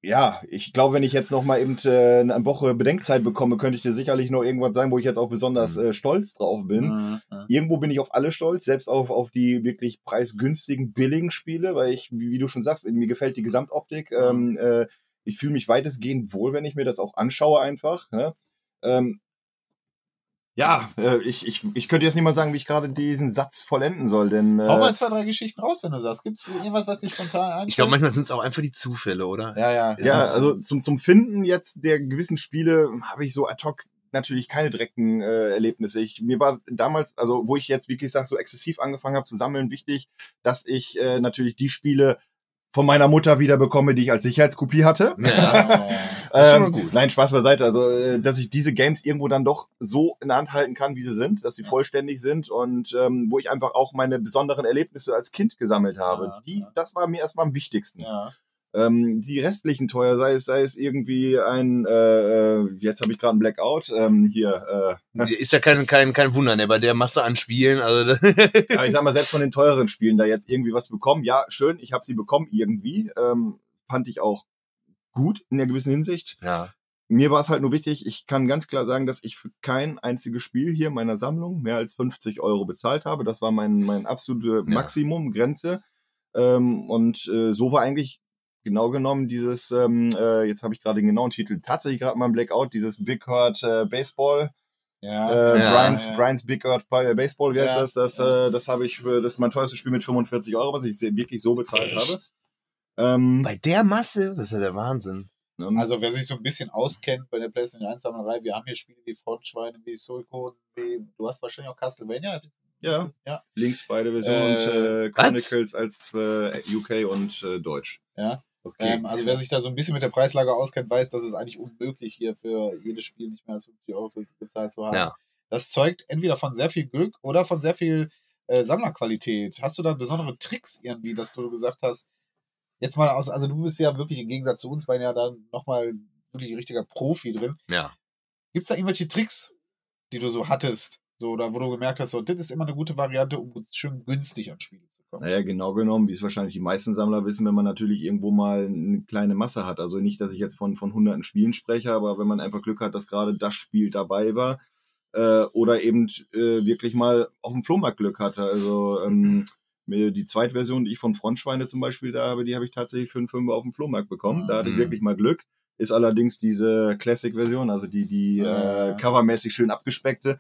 ja, ich glaube, wenn ich jetzt noch mal eben äh, eine Woche Bedenkzeit bekomme, könnte ich dir sicherlich noch irgendwas sagen, wo ich jetzt auch besonders Mhm. äh, stolz drauf bin. Mhm, mhm. Irgendwo bin ich auf alle stolz, selbst auf, auf die wirklich preisgünstigen, billigen Spiele, weil ich, wie, wie du schon sagst, mir gefällt die Gesamtoptik. Ähm, äh, ich fühle mich weitestgehend wohl, wenn ich mir das auch anschaue einfach. Ne? Ähm, ja, äh, ich, ich, ich könnte jetzt nicht mal sagen, wie ich gerade diesen Satz vollenden soll, denn Hau äh, mal zwei, drei Geschichten raus, wenn du sagst. Gibt es irgendwas, was dir spontan einfällt? Ich glaube, manchmal sind es auch einfach die Zufälle, oder? ja, ja. Ist ja, also zum, zum Finden jetzt der gewissen Spiele habe ich so ad hoc natürlich keine direkten äh, Erlebnisse. Ich, mir war damals, also wo ich jetzt wirklich sage, so exzessiv angefangen habe zu sammeln, wichtig, dass ich äh, natürlich die Spiele von meiner Mutter wieder bekomme, die ich als Sicherheitskopie hatte. Ja. Ähm, gut. Nein, Spaß beiseite. Also, äh, dass ich diese Games irgendwo dann doch so in der Hand halten kann, wie sie sind, dass sie Ja. vollständig sind und ähm, wo ich einfach auch meine besonderen Erlebnisse als Kind gesammelt habe. Ja, die, das war mir erstmal am wichtigsten. ja. Ähm, die restlichen teuer, sei es, sei es irgendwie ein, äh, äh, jetzt habe ich gerade einen Blackout, ähm, hier, Ist ja kein, kein, kein Wunder, ne? Bei der Masse an Spielen. Also, äh, ja, ich sag mal, selbst von den teureren Spielen da jetzt irgendwie was bekommen. Ja, schön, ich habe sie bekommen irgendwie. Ähm, fand ich auch gut in einer gewissen Hinsicht. ja. mir war es halt nur wichtig, ich kann ganz klar sagen, dass ich für kein einziges Spiel hier in meiner Sammlung mehr als 50 Euro bezahlt habe. Das war mein, mein absolute Maximum, Grenze. Ähm, und äh, so war eigentlich genau genommen dieses, ähm, äh, jetzt habe ich gerade den genauen Titel, tatsächlich gerade mal ein Blackout, dieses Big Hurt äh, Baseball. Ja, äh, ja, Brian's, ja. Brian's Big Hurt Baseball, wie heißt ja, das? Das, ja. äh, das habe ich für, das ist mein teuerstes Spiel mit 45 Euro, was ich wirklich so bezahlt Echt? habe. Ähm, Bei der Masse, das ist ja der Wahnsinn. Ne? Also wer sich so ein bisschen auskennt bei der PlayStation 1 Sammelerei, wir haben hier Spiele wie Frontschweine, wie wie, du hast wahrscheinlich auch Castlevania. Ja, ja. links beide Versionen äh, und äh, Chronicles als äh, UK und äh, Deutsch. Ja, Okay. Ähm, also wer sich da so ein bisschen mit der Preislage auskennt, weiß, dass es eigentlich unmöglich hier für jedes Spiel nicht mehr als 50 Euro bezahlt zu haben. Ja. Das zeugt entweder von sehr viel Glück oder von sehr viel äh, Sammlerqualität. Hast du da besondere Tricks irgendwie, dass du gesagt hast, jetzt mal aus, also du bist ja wirklich im Gegensatz zu uns beiden ja da nochmal wirklich ein richtiger Profi drin. Ja. Gibt es da irgendwelche Tricks, die du so hattest? So, oder wo du gemerkt hast, so, das ist immer eine gute Variante, um schön günstig an Spiele zu kommen. Naja, genau genommen, wie es wahrscheinlich die meisten Sammler wissen, wenn man natürlich irgendwo mal eine kleine Masse hat. Also nicht, dass ich jetzt von, von hunderten Spielen spreche, aber wenn man einfach Glück hat, dass gerade das Spiel dabei war, äh, oder eben äh, wirklich mal auf dem Flohmarkt Glück hatte. Also ähm, die Zweitversion, die ich von Frontschweine zum Beispiel da habe, die habe ich tatsächlich für einen Fünfer auf dem Flohmarkt bekommen. Da hatte ich mhm. wirklich mal Glück. Ist allerdings diese Classic-Version, also die, die äh, covermäßig schön abgespeckte.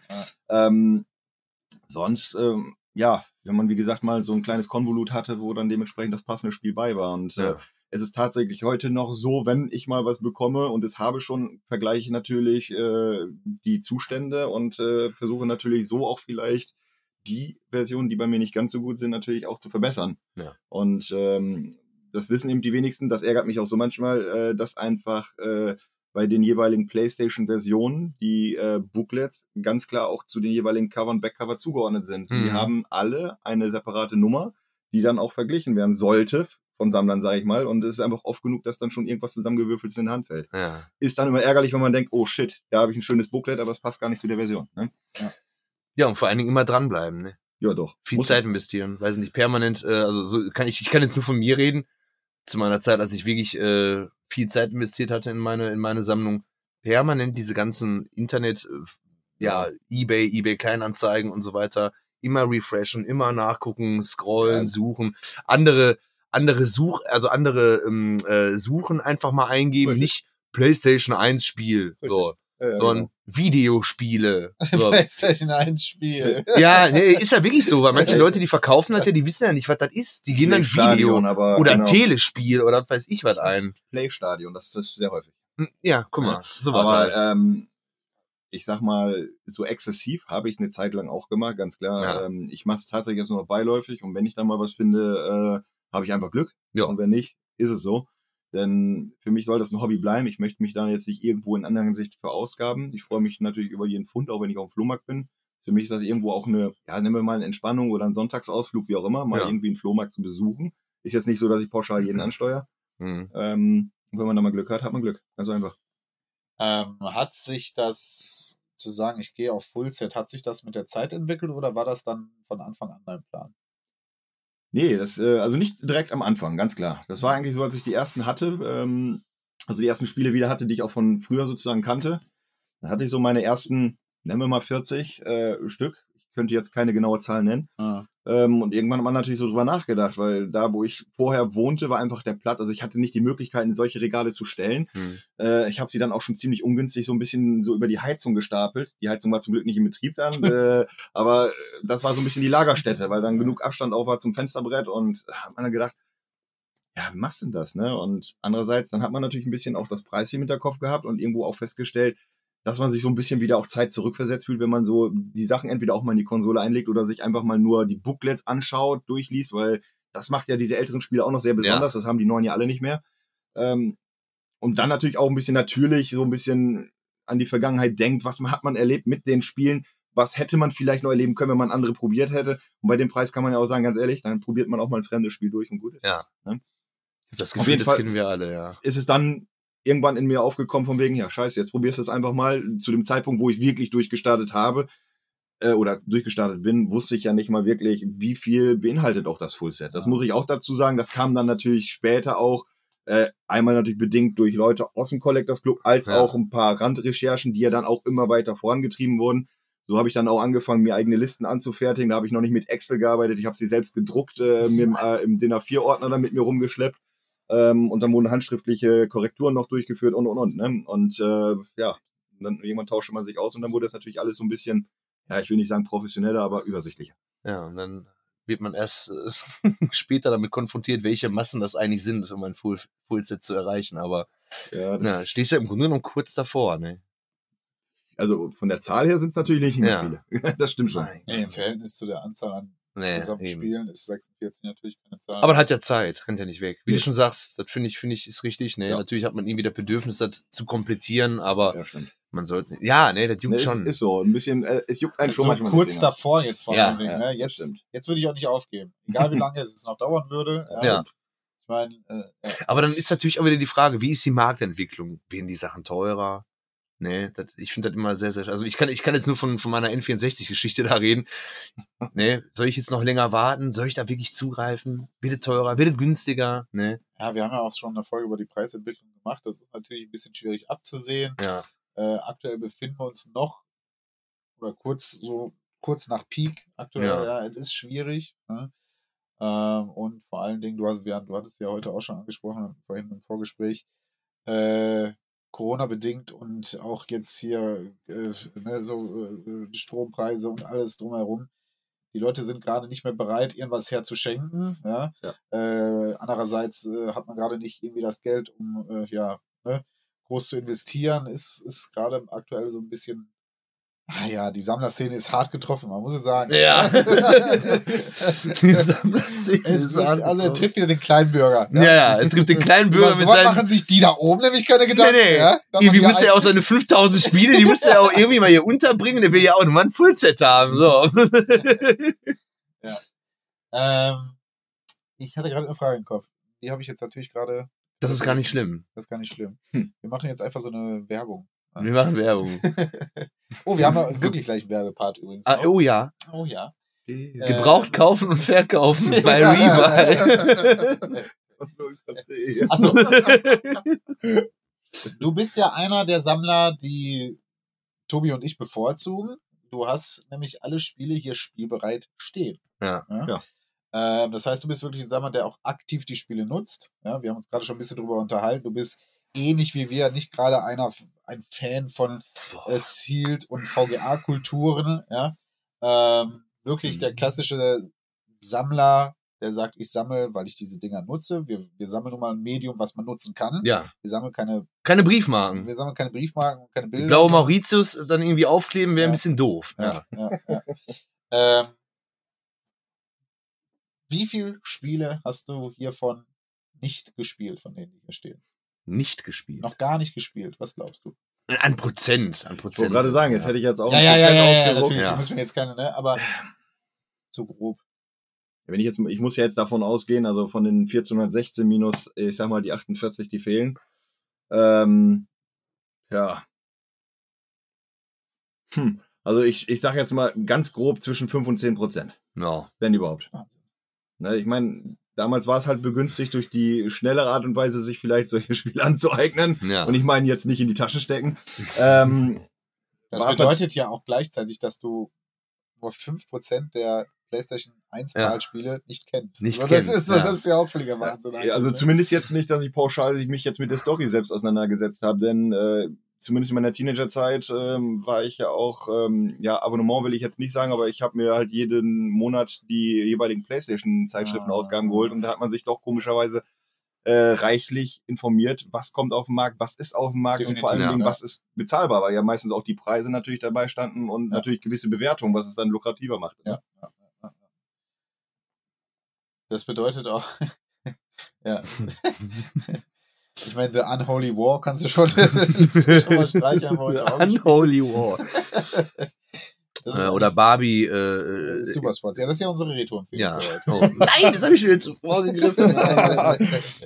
Ähm, sonst, ähm, ja, wenn man wie gesagt mal so ein kleines Konvolut hatte, wo dann dementsprechend das passende Spiel bei war. Und äh, ja. äh, es ist tatsächlich heute noch so, wenn ich mal was bekomme und es habe schon, vergleiche ich natürlich äh, die Zustände und äh, versuche natürlich so auch vielleicht die Versionen, die bei mir nicht ganz so gut sind, natürlich auch zu verbessern. Ja. Und ähm, das wissen eben die wenigsten. Das ärgert mich auch so manchmal, äh, dass einfach äh, bei den jeweiligen PlayStation-Versionen die äh, Booklets ganz klar auch zu den jeweiligen Cover und Backcover zugeordnet sind. Mhm. Die haben alle eine separate Nummer, die dann auch verglichen werden sollte von Sammlern, sage ich mal. Und es ist einfach oft genug, dass dann schon irgendwas zusammengewürfeltes in die Hand fällt. Ja. Ist dann immer ärgerlich, wenn man denkt, oh shit, da habe ich ein schönes Booklet, aber es passt gar nicht zu der Version. Ne? Ja. ja, und vor allen Dingen immer dranbleiben. Ne? Ja, doch. Viel Muss Zeit investieren. Weiß nicht, permanent, äh, also so kann ich, ich kann jetzt nur von mir reden zu meiner Zeit, als ich wirklich äh, viel Zeit investiert hatte in meine, in meine Sammlung, permanent diese ganzen Internet, äh, ja, Ebay, Ebay Kleinanzeigen und so weiter, immer refreshen, immer nachgucken, scrollen, ja. suchen, andere, andere Such, also andere ähm, äh, Suchen einfach mal eingeben, Richtig. nicht PlayStation 1 Spiel, so ja, sondern genau. Videospiele. So. PlayStation 1 Spiel. Ja, nee, ist ja wirklich so, weil manche Leute, die verkaufen das ja, die wissen ja nicht, was das ist. Die gehen dann Video aber, oder genau. Telespiel oder was weiß ich was ein. Playstadion, das ist sehr häufig. Hm, ja, guck mal, so Aber halt. ähm, ich sag mal, so exzessiv habe ich eine Zeit lang auch gemacht, ganz klar. Ja. Ähm, ich mache es tatsächlich jetzt nur noch beiläufig und wenn ich dann mal was finde, äh, habe ich einfach Glück. Ja. Und wenn nicht, ist es so. Denn für mich soll das ein Hobby bleiben. Ich möchte mich da jetzt nicht irgendwo in anderen Sicht verausgaben. Ich freue mich natürlich über jeden Pfund, auch wenn ich auf dem Flohmarkt bin. Für mich ist das irgendwo auch eine, ja, nehmen wir mal eine Entspannung oder einen Sonntagsausflug, wie auch immer, mal ja. irgendwie einen Flohmarkt zu besuchen. Ist jetzt nicht so, dass ich pauschal jeden mhm. ansteuere. Mhm. Ähm, und wenn man da mal Glück hat, hat man Glück. Ganz einfach. Ähm, hat sich das, zu sagen, ich gehe auf Fullset, hat sich das mit der Zeit entwickelt oder war das dann von Anfang an dein Plan? Nee, das, äh, also nicht direkt am Anfang, ganz klar. Das war eigentlich so, als ich die ersten hatte, ähm, also die ersten Spiele wieder hatte, die ich auch von früher sozusagen kannte. Da hatte ich so meine ersten, nennen wir mal 40 äh, Stück. Ich könnte jetzt keine genaue Zahl nennen. Ah. Ähm, und irgendwann hat man natürlich so drüber nachgedacht, weil da, wo ich vorher wohnte, war einfach der Platz. Also ich hatte nicht die Möglichkeit, in solche Regale zu stellen. Hm. Äh, ich habe sie dann auch schon ziemlich ungünstig so ein bisschen so über die Heizung gestapelt. Die Heizung war zum Glück nicht in Betrieb dann, äh, aber das war so ein bisschen die Lagerstätte, weil dann genug Abstand auch war zum Fensterbrett und hat man dann gedacht, ja, wie machst du denn das, ne? Und andererseits, dann hat man natürlich ein bisschen auch das Preis hier mit der Kopf gehabt und irgendwo auch festgestellt, dass man sich so ein bisschen wieder auch Zeit zurückversetzt fühlt, wenn man so die Sachen entweder auch mal in die Konsole einlegt oder sich einfach mal nur die Booklets anschaut, durchliest, weil das macht ja diese älteren Spiele auch noch sehr besonders. Ja. Das haben die neuen ja alle nicht mehr. Ähm, und dann natürlich auch ein bisschen natürlich so ein bisschen an die Vergangenheit denkt, was hat man erlebt mit den Spielen, was hätte man vielleicht noch erleben können, wenn man andere probiert hätte. Und bei dem Preis kann man ja auch sagen, ganz ehrlich, dann probiert man auch mal ein fremdes Spiel durch und gut ist. Ja. Ne? Das Gefühl, das Fall kennen wir alle, ja. Ist es dann irgendwann in mir aufgekommen von wegen, ja, scheiße, jetzt probierst du es einfach mal. Zu dem Zeitpunkt, wo ich wirklich durchgestartet habe äh, oder durchgestartet bin, wusste ich ja nicht mal wirklich, wie viel beinhaltet auch das Fullset. Das muss ich auch dazu sagen. Das kam dann natürlich später auch Äh, einmal natürlich bedingt durch Leute aus dem Collectors Club, als Ja. auch ein paar Randrecherchen, die ja dann auch immer weiter vorangetrieben wurden. So habe ich dann auch angefangen, mir eigene Listen anzufertigen. Da habe ich noch nicht mit Excel gearbeitet. Ich habe sie selbst gedruckt, äh, im, äh, im DIN A4-Ordner dann mit mir rumgeschleppt. Ähm, und dann wurden handschriftliche Korrekturen noch durchgeführt und und und. Ne? Und äh, ja, dann irgendwann tauschte man sich aus und dann wurde das natürlich alles so ein bisschen, ja, ich will nicht sagen professioneller, aber übersichtlicher. Ja, und dann wird man erst äh, später damit konfrontiert, welche Massen das eigentlich sind, um ein Full, Fullset zu erreichen. Aber Ja, das, na, stehst ja im Grunde genommen kurz davor, ne? also von der Zahl her sind es natürlich nicht mehr Ja. viele. das stimmt schon. Nee, im Verhältnis zu der Anzahl an Nee, gesamten eben. Spielen ist 46 natürlich keine Zahl. Aber hat ja Zeit, rennt ja nicht weg. Wie Nee. du schon sagst, das finde ich, finde ich, ist richtig. Ne? Ja. Natürlich hat man irgendwie das Bedürfnis, das zu komplettieren, aber Ja, man sollte. Ja, ne, das juckt Ne, ist, schon. ist so, ein bisschen, äh, es juckt einen schon so manchmal. kurz davor jetzt vor Ja, allen Dingen. ja, ne? jetzt, stimmt. jetzt würde ich auch nicht aufgeben. Egal wie lange es noch dauern würde. Ja. Ich meine, äh, ja. Aber dann ist natürlich auch wieder die Frage, wie ist die Marktentwicklung? Werden die Sachen teurer? Nee, das, ich finde das immer sehr, sehr, also ich kann, ich kann jetzt nur von, von meiner N64-Geschichte da reden. Nee, soll ich jetzt noch länger warten? Soll ich da wirklich zugreifen? Wird es teurer? Wird es günstiger? Nee, ja, wir haben ja auch schon eine Folge über die Preisentwicklung gemacht. Das ist natürlich ein bisschen schwierig abzusehen. ja. Äh, aktuell befinden wir uns noch oder kurz so kurz nach Peak. Aktuell, Ja. ja, es ist schwierig. Ne? Ähm, und vor allen Dingen, du hast, ja, du hattest ja heute auch schon angesprochen, vorhin im Vorgespräch, äh, Corona bedingt und auch jetzt hier äh, ne, so äh, Strompreise und alles drumherum. Die Leute sind gerade nicht mehr bereit, irgendwas herzuschenken. Ja? Ja. Äh, andererseits äh, hat man gerade nicht irgendwie das Geld, um äh, ja, ne, groß zu investieren. Ist, ist gerade aktuell so ein bisschen. Ah ja, die Sammlerszene ist hart getroffen, man muss es sagen. Ja. Die Sammlerszene ist hart also er trifft wieder den kleinen Bürger. Ja, ja, er trifft den kleinen Bürger Über mit seinen. machen sich die da oben nämlich keine Gedanken. Nee, nee. Ja? Irgendwie müsste er auch seine 5000 Spiele, die müsste er auch irgendwie mal hier unterbringen. Der will ja auch mal ein Fullset haben. So. ähm, ich hatte gerade eine Frage im Kopf. Die habe ich jetzt natürlich gerade. Das ist gar nicht schlimm. Das ist gar nicht schlimm. Hm. Wir machen jetzt einfach so eine Werbung. Wir machen Werbung. Oh, wir haben ja wirklich gleich einen Werbepart übrigens. Ah, noch. oh ja. oh ja. Äh, Gebraucht kaufen und verkaufen bei Rebuy. Achso, du bist ja einer der Sammler, die Tobi und ich bevorzugen. Du hast nämlich alle Spiele hier spielbereit stehen. Ja. Ja. Ähm, das heißt, du bist wirklich ein Sammler, der auch aktiv die Spiele nutzt. Ja, wir haben uns gerade schon ein bisschen drüber unterhalten. Du bist ähnlich wie wir nicht gerade einer ein Fan von äh, Sealed und VGA-Kulturen. Ja? Ähm, wirklich der klassische Sammler, der sagt, ich sammle, weil ich diese Dinger nutze. Wir, wir sammeln nun mal ein Medium, was man nutzen kann. Ja. Wir sammeln keine, Keine Briefmarken. wir sammeln keine Briefmarken, keine Die Bilder. blaue Mauritius dann irgendwie aufkleben wäre Ja. ein bisschen doof. Ja. Ja, ja, ja. ähm, wie viele Spiele hast du hiervon nicht gespielt, von denen die hier stehen? Nicht gespielt. Noch gar nicht gespielt, was glaubst du? Ein Prozent. Ein Ich Prozent. wollte gerade sagen, jetzt ja. hätte ich jetzt auch Ja, ein ja, ja, Prozent ja, ja, ausgedruckt. natürlich. Ja. Ich muss mir jetzt keine, ne, aber so grob. Wenn ich jetzt, ich muss ja jetzt davon ausgehen, also von den 1416 minus, ich sag mal, die 48, die fehlen. Ähm, ja. Hm. Also ich, ich sag jetzt mal ganz grob zwischen 5 und 10 Prozent, Ja. wenn überhaupt. Wahnsinn. Ne, ich meine, damals war es halt begünstigt durch die schnellere Art und Weise, sich vielleicht solche Spiele anzueignen. ja. Und ich meine jetzt nicht in die Tasche stecken. Ähm, Das War's bedeutet ja auch gleichzeitig, dass du nur 5% der PlayStation 1 Ja. Malspiele nicht kennst. Nicht das, kennst, ist, ja. das ist ja auch völliger Wahnsinn. Ja, also ne? zumindest jetzt nicht, dass ich pauschal mich jetzt mit der Story selbst auseinandergesetzt habe, denn äh, zumindest in meiner Teenagerzeit ähm, war ich ja auch, ähm, ja, Abonnement will ich jetzt nicht sagen, aber ich habe mir halt jeden Monat die jeweiligen Playstation-Zeitschriftenausgaben Ah. geholt und da hat man sich doch komischerweise äh, reichlich informiert, was kommt auf den Markt, was ist auf dem Markt und vor allen Definitiv, Dingen, ja. was ist bezahlbar, weil ja meistens auch die Preise natürlich dabei standen und Ja. natürlich gewisse Bewertungen, was es dann lukrativer macht. Ja. Das bedeutet auch, ja. Ich meine, The Unholy War kannst du schon, schon mal auch gespielt. Unholy War. Äh, oder Barbie. Äh, äh, äh, Super Sports. Ja, das ist ja unsere Retro-Empfehlung ja. Oh. Nein, das habe ich schon wieder zuvor gegriffen. Ja,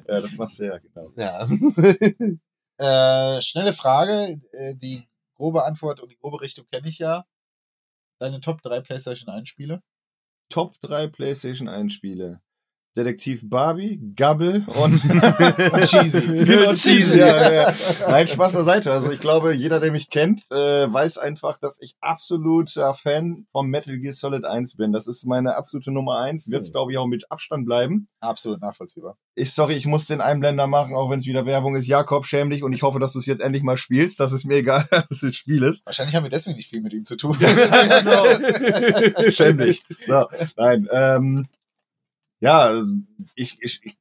das machst du ja, genau. ja. Äh, schnelle Frage. Äh, die grobe Antwort und die grobe Richtung kenne ich ja. Deine Top 3 PlayStation 1 Spiele? Top 3 PlayStation 1 Spiele. Detektiv Barbie, Gabel und, und Cheesy. und Cheesy, ja, ja. Nein, Spaß beiseite. Also ich glaube, jeder, der mich kennt, äh, weiß einfach, dass ich absoluter Fan vom Metal Gear Solid 1 bin. Das ist meine absolute Nummer 1. Wird es, glaube ich, auch mit Abstand bleiben. Absolut nachvollziehbar. Ich, sorry, ich muss den Einblender machen, auch wenn es wieder Werbung ist. Jakob, schäm dich und ich hoffe, dass du es jetzt endlich mal spielst. Das ist mir egal, dass du es spielst. Wahrscheinlich haben wir deswegen nicht viel mit ihm zu tun. genau. schäm dich. So, nein, ähm, ja, ich, ich, ich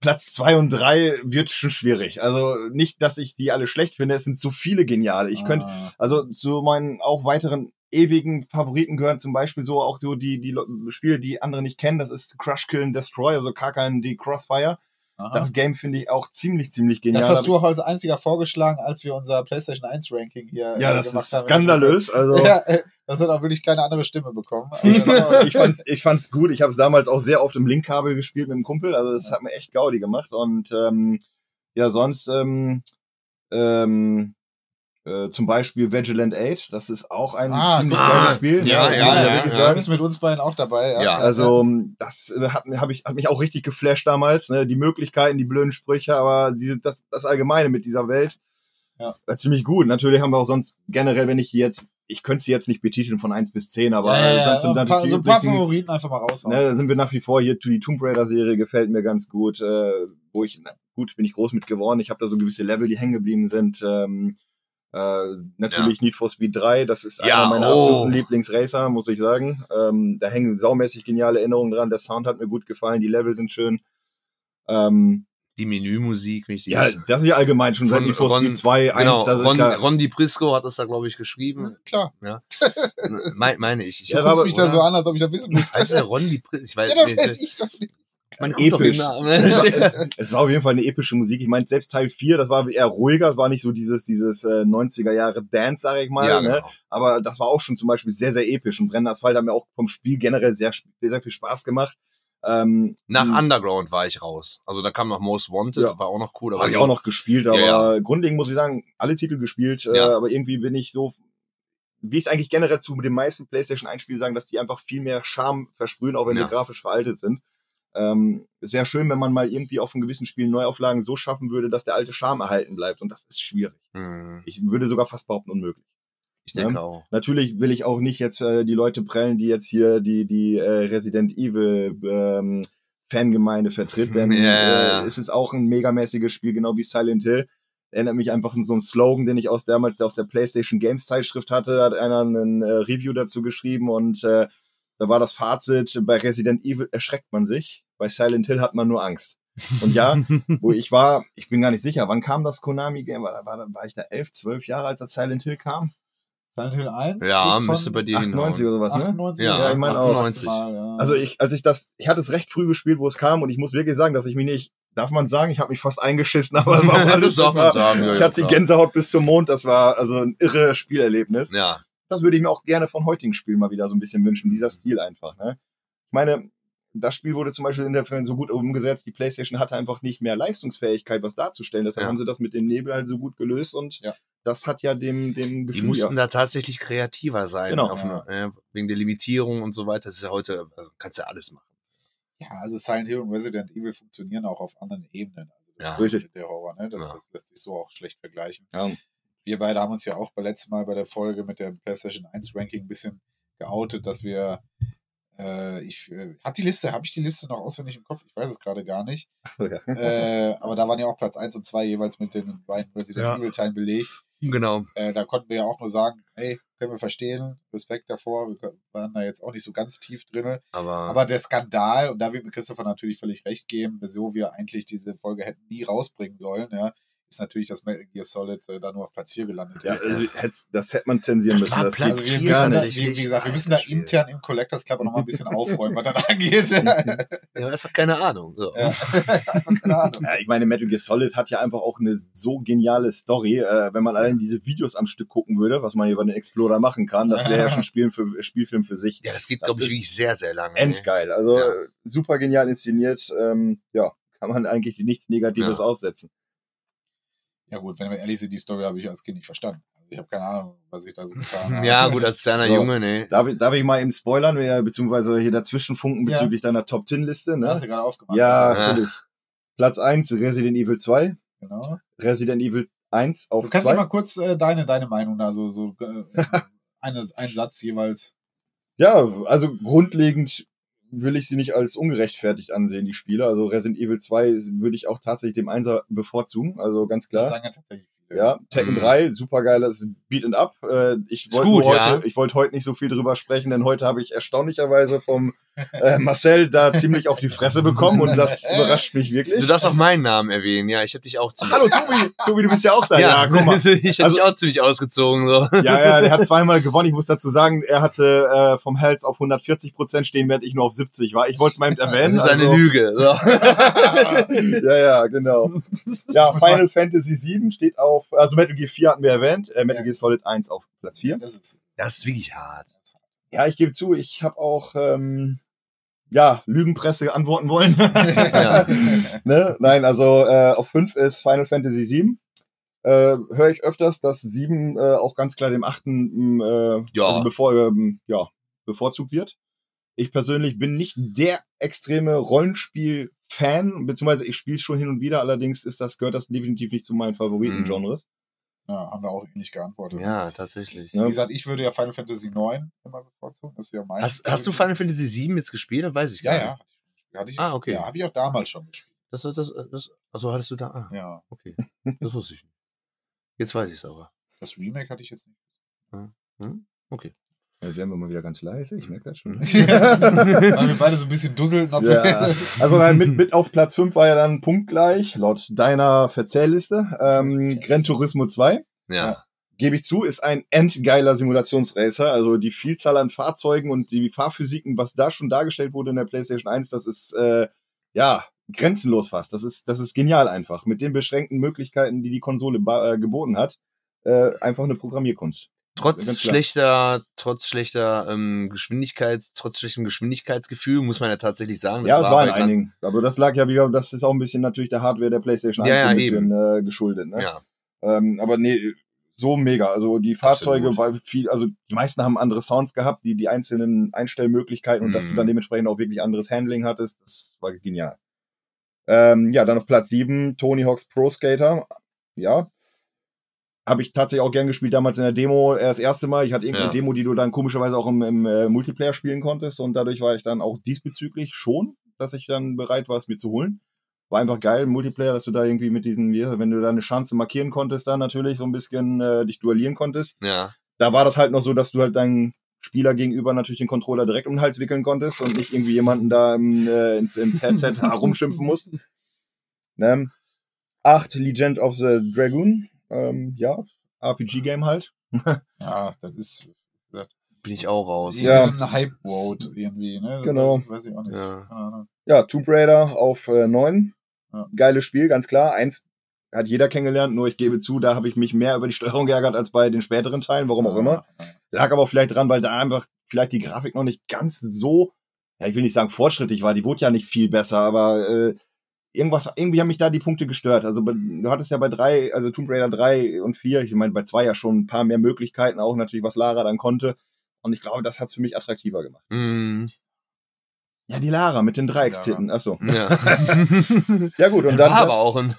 Platz zwei und drei wird schon schwierig. Also nicht, dass ich die alle schlecht finde, es sind zu viele geniale. Ich könnte, Ah. also zu meinen auch weiteren ewigen Favoriten gehören zum Beispiel so auch so die, die Spiele, die andere nicht kennen. Das ist Crush, Kill and Destroy, also Kakan, die Crossfire. Aha. Das Game finde ich auch ziemlich, ziemlich genial. Das hast du auch als einziger vorgeschlagen, als wir unser PlayStation 1 Ranking hier ja, äh, das ist haben. skandalös. Also Ja, äh, das hat auch wirklich keine andere Stimme bekommen. ich Also, fand's, ich fand's, ich fand's gut. Ich habe es damals auch sehr oft im Linkkabel gespielt mit dem Kumpel. Also das hat mir echt Gaudi gemacht. Und ähm, ja, sonst ähm, ähm, äh, zum Beispiel Vigilant 8. Das ist auch ein Ah, ziemlich ah, geiles Spiel. ja, das ja, ja, wirklich ja. Du sagen. bist mit uns beiden auch dabei. Ja. Ja. Also das äh, hat, hab ich, hat mich auch richtig geflasht damals. Ne? Die Möglichkeiten, die blöden Sprüche, aber diese, das, das Allgemeine mit dieser Welt Ja. war ziemlich gut. Natürlich haben wir auch sonst generell, wenn ich jetzt, ich könnte sie jetzt nicht betiteln von 1 bis 10, aber ja, ja, sonst ja. sind ein paar, so ein paar Favoriten einfach mal raus. Ne, da sind wir nach wie vor hier, die Tomb Raider-Serie gefällt mir ganz gut, äh, wo ich, na, gut, bin ich groß mit geworden. Ich habe da so gewisse Level, die hängen geblieben sind. Ähm, äh, natürlich Need for Speed 3, das ist Ja, einer meiner oh. absoluten Lieblingsracer, muss ich sagen. Ähm, da hängen saumäßig geniale Erinnerungen dran. Der Sound hat mir gut gefallen, die Level sind schön. Ähm, Die Menümusik, wenn ich die ja, das ist ja allgemein schon seit Von Need for Ron- Speed 2, 1, genau, das ist Ron, ja, Ron Di Prisco hat das da, glaube ich, geschrieben. Klar. Me meine ich. ich Ja, guckst mich da oder? so an, als ob ich das wissen müsste. Heißt der Ron Di Prisco? Ich weiß ja, das weiß ich doch nicht. Man doch Episch. es, es war auf jeden Fall eine epische Musik. Ich meine, selbst Teil 4, das war eher ruhiger, es war nicht so dieses, dieses äh, 90er Jahre Dance, sag ich mal. ja, ne? genau. Aber das war auch schon zum Beispiel sehr, sehr episch. Und Brennender Asphalt hat mir auch vom Spiel generell sehr, sehr, viel Spaß gemacht. Ähm, Nach Underground war ich raus. Also da kam noch Most Wanted, Ja. war auch noch cool. Habe ich auch noch gespielt, aber Ja, grundlegend muss ich sagen, alle Titel gespielt, äh, Ja. aber irgendwie bin ich so, wie ich es eigentlich generell zu den meisten PlayStation 1 Spielen sagen, dass die einfach viel mehr Charme versprühen, auch wenn Ja. sie grafisch veraltet sind. Ähm, es wäre schön, wenn man mal irgendwie auf einem gewissen Spiel Neuauflagen so schaffen würde, dass der alte Charme erhalten bleibt. Und das ist schwierig. Hm, Ich würde sogar fast behaupten, unmöglich. Ich denke Ja. auch. Natürlich will ich auch nicht jetzt äh, die Leute prellen, die jetzt hier die, die äh, Resident Evil ähm, Fangemeinde vertritt, denn Ja. äh, es ist auch ein megamäßiges Spiel, genau wie Silent Hill. Erinnert mich einfach an so einen Slogan, den ich aus damals aus der PlayStation Games Zeitschrift hatte, hat einer ein äh, Review dazu geschrieben und äh, da war das Fazit, bei Resident Evil erschreckt man sich, bei Silent Hill hat man nur Angst. Und ja, wo ich war, ich bin gar nicht sicher, wann kam das Konami-Game? War, war, war ich da elf, zwölf Jahre, als das Silent Hill kam? Silent Hill 1? Ja, müsste bei dir 98 hinhauen. oder sowas, ne? 98 Ja, oder ich meine auch. 98. Mal, ja. Also ich, als ich das, ich hatte es recht früh gespielt, wo es kam, und ich muss wirklich sagen, dass ich mich nicht, darf man sagen, ich habe mich fast eingeschissen, aber war alles, Das war, man sagen, ja, ich ja, hatte die. Gänsehaut bis zum Mond, das war also ein irre Spielerlebnis. Ja, Das würde ich mir auch gerne von heutigen Spielen mal wieder so ein bisschen wünschen, dieser Stil einfach. Ne? Ich meine, das Spiel wurde zum Beispiel in der Fan so gut umgesetzt, die PlayStation hatte einfach nicht mehr Leistungsfähigkeit, was darzustellen. Deshalb Ja. haben sie das mit dem Nebel halt so gut gelöst und Ja. das hat ja dem, dem die Gefühl. mussten ja. da tatsächlich kreativer sein. Genau. Auf eine, äh, wegen der Limitierung und so weiter. Das ist ja heute, äh, kannst ja alles machen. ja, also Silent Hill und Resident Evil funktionieren auch auf anderen Ebenen. Also das Ja. ist Richtig. Der Horror, ne? Das, Ja. das lässt sich so auch schlecht vergleichen. Ja. Wir beide haben uns ja auch beim letzten Mal bei der Folge mit dem PlayStation 1 Ranking ein bisschen geoutet, dass wir äh, ich äh, habe die Liste, habe ich die Liste noch auswendig im Kopf? Ich weiß es gerade gar nicht. So, ja. äh, aber da waren ja auch Platz 1 und 2 jeweils mit den beiden Resident Ja. Evil Teilen belegt. Genau. Äh, da konnten wir ja auch nur sagen, hey, können wir verstehen, Respekt davor, wir waren da jetzt auch nicht so ganz tief drin. Aber, Aber der Skandal, und da wird mir Christopher natürlich völlig recht geben, wieso wir eigentlich diese Folge hätten nie rausbringen sollen, ja, ist natürlich, dass Metal Gear Solid äh, da nur auf Platz 4 gelandet Ja, ist. also, das hätte man zensieren Das müssen. war Das Platz geht Also wir vier gar müssen da, nicht. wie, wie gesagt, wir müssen da intern im Collectors Club noch mal ein bisschen aufräumen, was dann angeht. ja, einfach keine Ahnung. So. Ja. Keine Ahnung. Ja, ich meine, Metal Gear Solid hat ja einfach auch eine so geniale Story. Äh, wenn man allein diese Videos am Stück gucken würde, was man hier bei den Explorer machen kann, das wäre ja schon Spiel für, Spielfilm für sich. Ja, das geht, glaube ich, wirklich sehr, sehr lange. Endgeil. Also Ja. äh, super genial inszeniert. Ähm, ja, kann man eigentlich nichts Negatives Ja. aussetzen. Ja gut, wenn wir ehrlich sind, die Story habe ich als Kind nicht verstanden. Ich habe keine Ahnung, was ich da so getan habe. Ja, gut, als kleiner So. Junge, ne. Darf ich, darf ich mal eben spoilern, wer- beziehungsweise hier dazwischen funken Ja. bezüglich deiner Top-10-Liste? Du Ne? hast ja gerade aufgemacht. Ja, Ja. natürlich. Platz 1 Resident Evil 2, Genau. Resident Evil 1 auf Du kannst ja 2. mal kurz äh, deine, deine Meinung da so, so äh, eine, ein Satz jeweils. Ja, also grundlegend will ich sie nicht als ungerechtfertigt ansehen, die Spiele. Also Resident Evil 2 würde ich auch tatsächlich dem Einser bevorzugen, also ganz Das klar. sagen ja tatsächlich. Ja, Tekken Mhm. 3, super geiles Beat and Up. Äh, ich wollte heute, ja. ich wollte heute nicht so viel drüber sprechen, denn heute habe ich erstaunlicherweise vom äh, Marcel da ziemlich auf die Fresse bekommen und das überrascht mich wirklich. Du darfst auch meinen Namen erwähnen, ja. Ich habe dich auch Ach, ziemlich. hallo Tobi, Tobi, du bist ja auch da. Ja, guck mal. ich habe Also- dich auch ziemlich ausgezogen, so. Ja, ja, der hat zweimal gewonnen. Ich muss dazu sagen, er hatte äh, vom Health auf 140 Prozent stehen, während ich nur auf 70 war. Ich wollte es mal eben Das erwähnen. ist eine also- Lüge. So. ja, ja, genau. Ja, Final Fantasy 7 steht auf, also Metal Gear 4 hatten wir erwähnt, äh, Metal Ja. Gear Solid 1 auf Platz 4. Das ist. Das ist wirklich hart. Ja, ich gebe zu, ich habe auch, ähm, ja, Lügenpresse antworten wollen. Ja. ne? Nein, also äh, auf 5 ist Final Fantasy 7. Äh, Höre ich öfters, dass 7 äh, auch ganz klar dem 8. Äh, Ja. also bevor, ähm, ja, bevorzugt wird. Ich persönlich bin nicht der extreme Rollenspiel-Fan, beziehungsweise ich spiele schon hin und wieder, allerdings ist das, gehört das definitiv nicht zu meinen Favoriten-Genres. Ja, haben wir auch ähnlich geantwortet. Ja, tatsächlich. Ja. Wie gesagt, ich würde ja Final Fantasy 9 immer bevorzugen. Das ist ja mein. Hast, hast du Final Fantasy 7 jetzt gespielt? Das weiß ich Ja, gar ja. nicht. Hatte ich, Ah, okay. Ja, habe ich auch damals schon gespielt. Das, das, das, achso, hattest du da? Ah, Ja. okay. Das wusste ich nicht. Jetzt weiß ich es aber. Das Remake hatte ich jetzt nicht. Hm? Okay. Jetzt werden wir mal wieder ganz leise, ich merke das schon. Weil wir beide so ein bisschen dusseln. Ja, also nein, mit, mit auf Platz 5 war ja dann punktgleich, laut deiner Verzählliste. Ähm, Gran Turismo 2, Ja. gebe ich zu, ist ein endgeiler Simulationsracer. Also die Vielzahl an Fahrzeugen und die Fahrphysiken, was da schon dargestellt wurde in der PlayStation 1, das ist äh, ja grenzenlos fast. Das ist, das ist genial einfach. Mit den beschränkten Möglichkeiten, die die Konsole äh, geboten hat. Äh, einfach eine Programmierkunst. Trotz schlechter, trotz schlechter ähm, Geschwindigkeit, trotz schlechtem Geschwindigkeitsgefühl, muss man ja tatsächlich sagen. ja, es war in Gran- einigen. Aber das lag ja wieder, das ist auch ein bisschen natürlich der Hardware der PlayStation 1 Ja, so ein ja, bisschen äh, geschuldet. Ne? Ja. Ähm, aber nee, so mega. Also die Fahrzeuge, Absolut. weil viel, also die meisten haben andere Sounds gehabt, die die einzelnen Einstellmöglichkeiten und dass du Mhm. dann dementsprechend auch wirklich anderes Handling hattest, das war genial. Ähm, ja, dann auf Platz 7, Tony Hawk's Pro Skater. Ja. Habe ich tatsächlich auch gern gespielt, damals in der Demo, äh, das erste Mal. Ich hatte irgendeine Ja. Demo, die du dann komischerweise auch im, im äh, Multiplayer spielen konntest und dadurch war ich dann auch diesbezüglich schon, dass ich dann bereit war, es mir zu holen. War einfach geil, im Multiplayer, dass du da irgendwie mit diesen, wenn du da eine Chance markieren konntest, dann natürlich so ein bisschen äh, dich duellieren konntest. Ja. Da war das halt noch so, dass du halt deinen Spieler gegenüber natürlich den Controller direkt um den Hals wickeln konntest und nicht irgendwie jemanden da im, äh, ins, ins Headset herumschimpfen musst. Ne? Acht Legend of the Dragoon. Ähm, ja, RPG-Game halt. Ja, das ist Bin ich auch raus. Ja. so ein Hype-Vote irgendwie, ne? Genau. Das weiß ich auch nicht. Ja. Keine Ahnung. Ja, Tomb Raider auf äh, 9. Ja. Geiles Spiel, ganz klar. Eins hat jeder kennengelernt, nur ich gebe zu, da habe ich mich mehr über die Steuerung geärgert als bei den späteren Teilen, warum auch immer. Lag aber vielleicht dran, weil da einfach vielleicht die Grafik noch nicht ganz so, ja, ich will nicht sagen fortschrittlich war, die wurde ja nicht viel besser, aber äh, irgendwas, irgendwie haben mich da die Punkte gestört. Also du hattest ja bei drei, also Tomb Raider 3 und 4, ich meine bei zwei ja schon ein paar mehr Möglichkeiten, auch natürlich, was Lara dann konnte. Und ich glaube, das hat es für mich attraktiver gemacht. Mhm. Ja, die Lara mit den Dreieckstitten. Achso. Ja. Ja gut, und dann. war aber das- auch ein,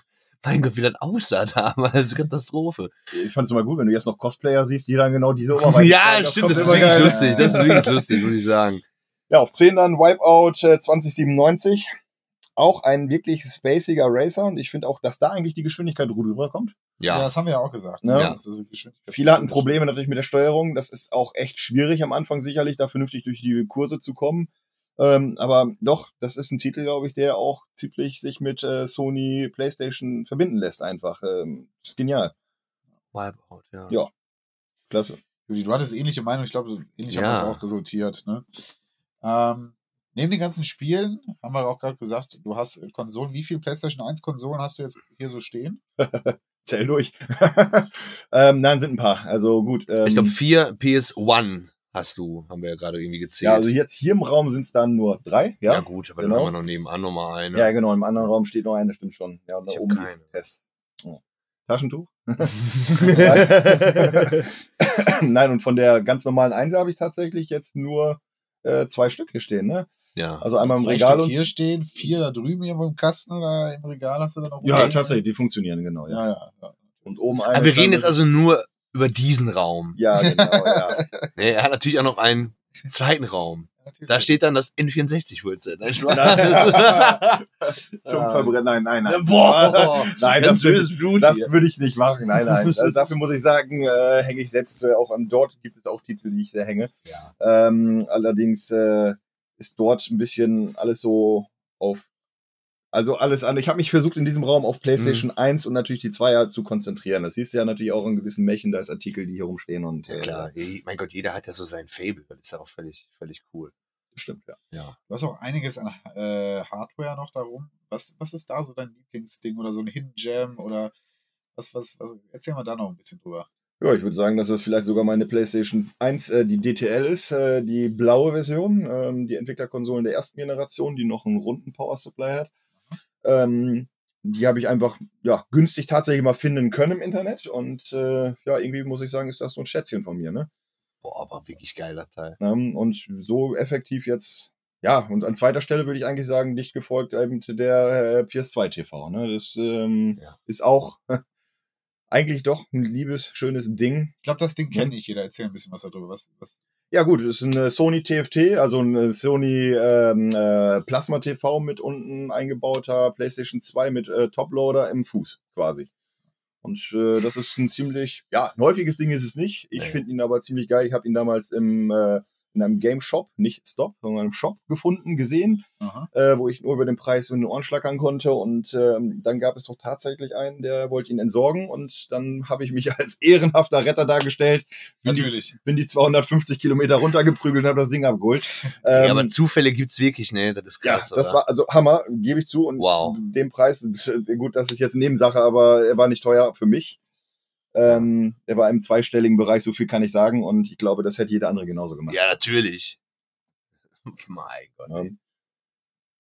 mein Gott, wie das aussah damals. Katastrophe. Ich fand es immer gut, wenn du jetzt noch Cosplayer siehst, die dann genau diese Oberweite ja, tragen. stimmt, das ist immer wirklich geil. lustig. Das ist wirklich lustig, muss ich sagen. Ja, auf 10 dann Wipeout äh, 2097. Auch ein wirklich spaciger Racer und ich finde auch, dass da eigentlich die Geschwindigkeit rüberkommt. Ja. Ja. das haben wir ja auch gesagt. Ja. Das ist Geschwindigkeit. Viele hatten Probleme natürlich mit der Steuerung. Das ist auch echt schwierig am Anfang sicherlich, da vernünftig durch die Kurse zu kommen. Ähm, aber doch, das ist ein Titel, glaube ich, der auch ziemlich sich mit äh, Sony PlayStation verbinden lässt einfach. Ähm, ist genial. Wipeout, ja. Ja. Klasse. Du hattest ähnliche Meinung, ich glaube, ähnlich Ja. hat das auch resultiert. Ne? Ähm, neben den ganzen Spielen, haben wir auch gerade gesagt, du hast äh, Konsolen. Wie viele PlayStation 1 Konsolen hast du jetzt hier so stehen? Zähl durch. ähm, nein, sind ein paar. Also gut. Ähm, Ich glaube, vier PS1 hast du, haben wir ja gerade irgendwie gezählt. ja, also jetzt hier im Raum sind es dann nur drei. Ja, ja, gut, aber genau. dann haben wir noch nebenan nochmal eine. Ja, genau. Im anderen Raum steht noch eine, stimmt schon. Ja, und da Ich oben keine. Test. Oh. Taschentuch. Nein, und von der ganz normalen Einser habe ich tatsächlich jetzt nur äh, zwei Stück hier stehen, ne? Ja. Also einmal im Regal Stück und. hier stehen, vier da drüben irgendwo im Kasten oder im Regal hast du dann noch Ja, einen? tatsächlich, die funktionieren, genau, ja. Ja, ja. ja. Und oben eine. Aber wir reden jetzt also nur über diesen Raum. Ja, genau, ja. Nee, er hat natürlich auch noch einen zweiten Raum. Natürlich. Da steht dann das N64-Fullset. Nein, Spaß. Zum Verbrennen. Nein, nein, nein. Boah, Nein, das würde das hier. würde ich nicht machen. Nein, nein. Also dafür muss ich sagen, äh, hänge ich selbst äh, auch an. Dort gibt es auch Titel, die ich sehr hänge. Ja. Ähm, allerdings äh, ist dort ein bisschen alles so auf. Also alles an. Ich habe mich versucht, in diesem Raum auf PlayStation 1 und natürlich die 2er zu konzentrieren. Das siehst du ja natürlich auch in gewissen Merchandise-Artikel, die hier rumstehen. Und Ja, äh, klar. Je- Mein Gott, jeder hat ja so sein Fable. Das ist ja auch völlig, völlig cool. Stimmt, ja. Ja. Du hast auch einiges an äh, Hardware noch darum. Was, was ist da so dein Lieblingsding oder so ein Hidden Gem oder was, was, was, erzähl mal da noch ein bisschen drüber. Ja, ich würde sagen, dass das vielleicht sogar meine PlayStation 1, äh, die DTL ist, äh, die blaue Version, ähm, die Entwicklerkonsolen der ersten Generation, die noch einen runden Power Supply hat. Ähm, die habe ich einfach ja, günstig tatsächlich mal finden können im Internet und äh, ja, irgendwie muss ich sagen, ist das so ein Schätzchen von mir, ne? Boah, aber wirklich geiler Teil. Ähm, und so effektiv jetzt, ja, und an zweiter Stelle würde ich eigentlich sagen, dicht gefolgt eben der äh, PS2 TV, ne? Das ähm, Ja. ist auch eigentlich doch ein liebes, schönes Ding. Ich glaube, das Ding Ja. kenne ich jeder. Erzähl ein bisschen was darüber. Was, was, Ja gut, es ist eine Sony TFT, also ein Sony ähm, äh, Plasma TV mit unten eingebauter PlayStation 2 mit äh, Toploader im Fuß quasi. Und äh, das ist ein ziemlich, ja, ein häufiges Ding ist es nicht. Ich Nee. finde ihn aber ziemlich geil. Ich habe ihn damals im, äh, in einem Game Shop, nicht Stop, sondern im Shop gefunden, gesehen, äh, wo ich nur über den Preis in den Ohren schlackern konnte. Und ähm, dann gab es doch tatsächlich einen, der wollte ihn entsorgen. Und dann habe ich mich als ehrenhafter Retter dargestellt. Bin Natürlich. Die, bin die 250 Gut runtergeprügelt und habe das Ding abgeholt. ja, Ähm, aber Zufälle gibt's wirklich, ne? Das ist ja, krass, das oder? war also Hammer, gebe ich zu. Und Wow. den Preis, gut, das ist jetzt Nebensache, aber er war nicht teuer für mich. Ähm, er war im zweistelligen Bereich, so viel kann ich sagen. Und ich glaube, das hätte jeder andere genauso gemacht. ja, natürlich. mein Gott. Ja.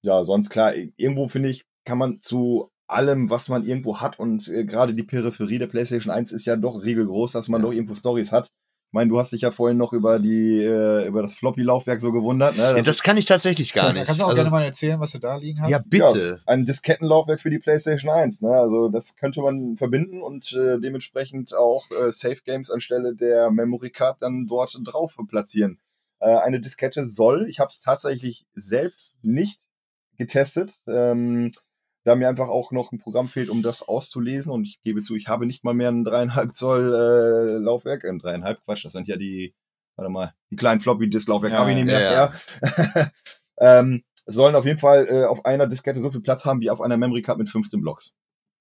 ja, sonst klar, irgendwo finde ich, kann man zu allem, was man irgendwo hat und äh, gerade die Peripherie der PlayStation 1 ist ja doch riegelgroß, dass man Ja. doch irgendwo Stories hat. Ich meine, du hast dich ja vorhin noch über die äh, über das Floppy-Laufwerk so gewundert. Ne? Ja, das kann ich tatsächlich gar Da nicht. kannst du auch Also- gerne mal erzählen, was du da liegen hast. ja, bitte. ein Diskettenlaufwerk für die PlayStation 1. Ne? Also das könnte man verbinden und äh, dementsprechend auch äh, Safe Games anstelle der Memory Card dann dort drauf platzieren. Äh, eine Diskette soll, ich habe es tatsächlich selbst nicht getestet, ähm, da mir einfach auch noch ein Programm fehlt, um das auszulesen. Und ich gebe zu, ich habe nicht mal mehr ein dreieinhalb Zoll äh, Laufwerk, äh, dreieinhalb Quatsch, das sind ja die, warte mal, die kleinen Floppy-Disk-Laufwerk Ja, habe ich nicht mehr. ja, ähm, sollen auf jeden Fall äh, auf einer Diskette so viel Platz haben wie auf einer Memory Card mit 15 Blocks.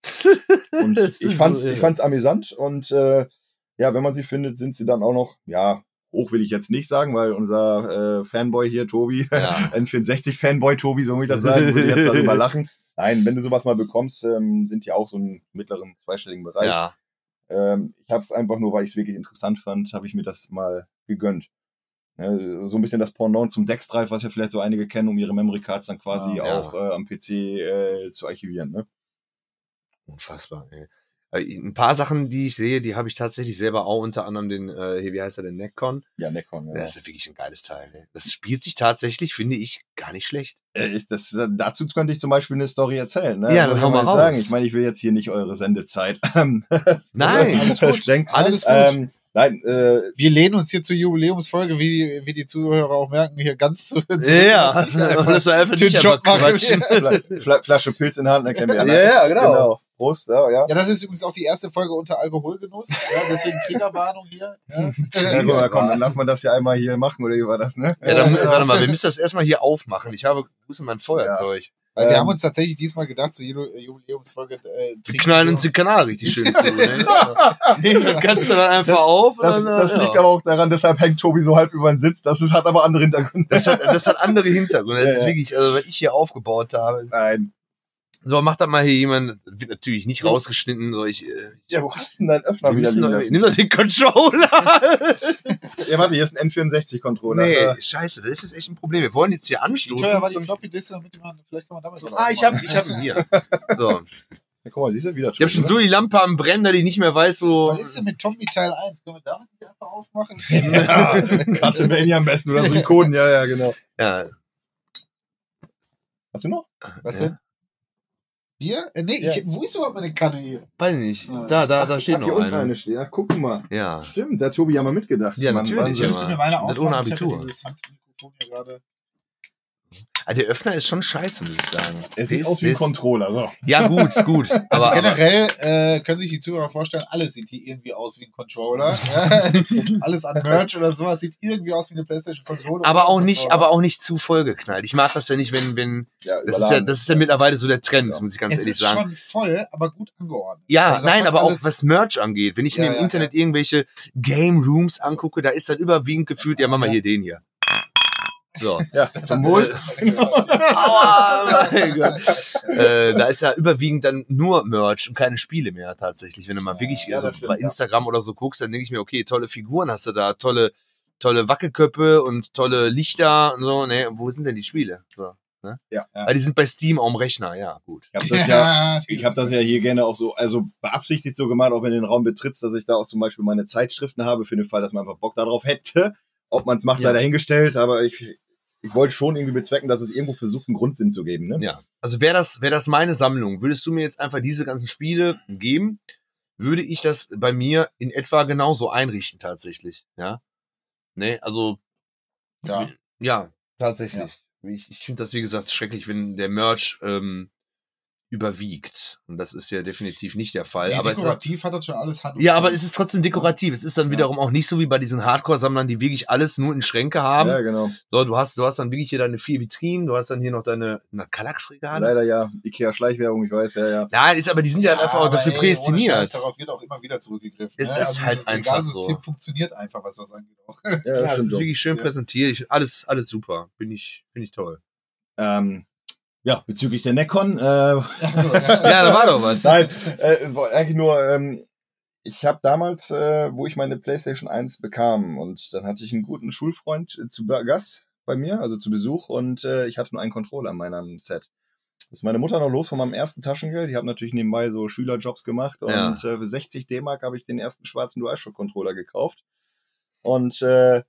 Und ich fand's, so ich fand's amüsant und äh, ja, wenn man sie findet, sind sie dann auch noch, ja, hoch will ich jetzt nicht sagen, weil unser äh, Fanboy hier, Tobi, Ja. N64-Fanboy Tobi, so muss ich das sagen, würde jetzt darüber lachen. Nein, wenn du sowas mal bekommst, ähm, sind die auch so im mittleren zweistelligen Bereich. Ja. Ähm, ich habe es einfach nur, weil ich es wirklich interessant fand, habe ich mir das mal gegönnt. Ne, so ein bisschen das Pendant zum Dex-Drive, was ja vielleicht so einige kennen, um ihre Memory Cards dann quasi Ah, ja. auch äh, am PC äh, zu archivieren. Ne? Unfassbar, ey. Aber Ein paar Sachen, die ich sehe, die habe ich tatsächlich selber auch, unter anderem den, äh, wie heißt er, den Neckcon. Ja, Necron. Ja. Das ist ja wirklich ein geiles Teil. Ey. Das spielt sich tatsächlich, finde ich, gar nicht schlecht. Äh, das, äh, dazu könnte ich zum Beispiel eine Story erzählen. Ne? Ja, Muss dann hau mal jetzt sagen. raus. Ich meine, ich will jetzt hier nicht eure Sendezeit. Nein, alles gut. Streng. Alles gut. Ähm, nein, äh, Wir lehnen uns hier zur Jubiläumsfolge, wie, wie die Zuhörer auch merken, hier ganz zu. zu Ja, ich einfach das einfach nicht einfach Flasche Pilz in der Hand, dann kennen wir Ja, ne? ja, genau. Prost, ja, ja. Ja, das ist übrigens auch die erste Folge unter Alkoholgenuss. Ja, deswegen Triggerwarnung hier. Ja. Ja, guck mal, komm, dann darf man das ja einmal hier machen, oder wie war das, ne? Ja, dann, warte mal, wir müssen das erstmal hier aufmachen. Ich habe, wo ist mein Feuerzeug? Weil wir Ähm, haben uns tatsächlich diesmal gedacht, zur Ju- Jubiläumsfolge. Äh, Wir knallen uns den Kanal richtig schön zu. Ne? Nehmen das Ganze dann einfach Das- auf. Das, dann, das ja. liegt aber auch daran, deshalb hängt Tobi so halb über den Sitz. Das ist, hat aber andere Hintergründe. das hat, das hat andere Hintergründe. Das Ja, ist ja. wirklich, also, was ich hier aufgebaut habe. Nein. So, macht das mal hier jemand, wird natürlich nicht rausgeschnitten, so ich, äh, ich Ja, wo hast du denn deinen Öffner wieder liegen lassen? nimm doch den Controller. Ja, warte, hier ist ein N64-Controller. nee, Äh, scheiße, das ist jetzt echt ein Problem. Wir wollen jetzt hier anstoßen. teuer war die Floppy Disk, damit man, vielleicht kann man damit ah, ich hab, ich hab ihn hier. So. Ja, guck mal, siehst du wieder Ich habe schon so die Lampe am Brennen, dass ich nicht mehr weiß, wo. Was ist denn mit Tommy Teil 1? Können wir damit nicht einfach aufmachen? ja, Castlevania am besten oder so ein Coden, ja, ja, genau. Ja, Hast du noch? Was Ja. denn? Bier? Äh, nee, Ja. ich, wo ist überhaupt meine Kanne hier? weiß ich nicht. Da, da, da Ach, steht ach, noch hier eine. eine steht. Ach, guck mal. Ja. Stimmt, da hat Tobi ja mal mitgedacht. Ja, Mann, natürlich, Wahnsinn. Würdest du mir meine Das aufmachen? ohne Ich hab ja Abitur. dieses Handmikrofon hier gerade. Ah, der Öffner ist schon scheiße, muss ich sagen. Er sieht ist- aus wie ein ist- Controller. So. Ja, gut, gut. Also Aber, generell äh, können sich die Zuhörer vorstellen, alles sieht hier irgendwie aus wie ein Controller. Alles an Merch oder sowas sieht irgendwie aus wie eine PlayStation-Konsole. aber auch nicht, aber auch nicht zu vollgeknallt. Ich mag das ja nicht, wenn, wenn, Ja, das ist ja, das ist ja mittlerweile so der Trend, Ja. muss ich ganz es ehrlich ist sagen. schon voll, aber gut angeordnet. Ja, Also nein, aber auch was Merch angeht. Wenn ich Ja, mir im Internet irgendwelche Game Rooms angucke, da ist dann überwiegend gefühlt, ja, mach mal hier den hier. So. ja, Das zum Wohl. Aua, mein Gott. äh, da ist ja überwiegend dann nur Merch und keine Spiele mehr tatsächlich. Wenn du mal Ja, wirklich ja, also stimmt, bei ja. Instagram oder so guckst, dann denke ich mir, okay, tolle Figuren hast du da, tolle, tolle Wackelköpfe und tolle Lichter und so. Ne, wo sind denn die Spiele? So, ne? Ja. Weil die sind bei Steam am Rechner, ja, gut. Ich habe das ja, ich habe das ja hier gerne auch so, also beabsichtigt so gemacht, auch wenn du den Raum betrittst, dass ich da auch zum Beispiel meine Zeitschriften habe, für den Fall, dass man einfach Bock darauf hätte. Ob man es macht, sei Ja. dahingestellt, aber ich, ich wollte schon irgendwie bezwecken, dass es irgendwo versucht, einen Grundsinn zu geben. Ne? Ja. Also wäre das, wäre das meine Sammlung, würdest du mir jetzt einfach diese ganzen Spiele geben, würde ich das bei mir in etwa genauso einrichten tatsächlich. Ja. Ne, also Ja. ja, tatsächlich. Ich, ich finde das, wie gesagt, schrecklich, wenn der Merch ähm, überwiegt. Und das ist ja definitiv nicht der Fall. Nee, aber es ist, dekorativ hat das schon alles und ja, aber es ist trotzdem dekorativ. Es ist dann Ja. wiederum auch nicht so wie bei diesen Hardcore-Sammlern, die wirklich alles nur in Schränke haben. Ja, genau. So, du hast, du hast dann wirklich hier deine vier Vitrinen, du hast dann hier noch deine, na, Kallax-Regale. Leider ja. Ikea Schleichwerbung, ich weiß, ja, ja. Nein, ist aber die sind ja, einfach auch dafür ey, ohne Scheiß, prädestiniert. Darauf wird auch immer wieder zurückgegriffen. Es ne? ist halt das einfach Regelsystem so. funktioniert einfach, was das angeht. Auch. Ja, Ja, das das stimmt ist wirklich schön Ja. präsentiert. Ich, alles, alles super. Bin ich, finde ich toll. Ähm, ja, bezüglich der Necon, äh, Also, Ja, da war doch was. Nein, äh, eigentlich nur, ähm, ich habe damals, äh, wo ich meine PlayStation 1 bekam und dann hatte ich einen guten Schulfreund äh, zu Gast bei mir, also zu Besuch und äh, ich hatte nur einen Controller in meinem Set. Das ist meine Mutter noch los von meinem ersten Taschengeld. Ich habe natürlich nebenbei so Schülerjobs gemacht und Ja. äh, für 60 D-Mark habe ich den ersten schwarzen DualShock-Controller gekauft. Und äh,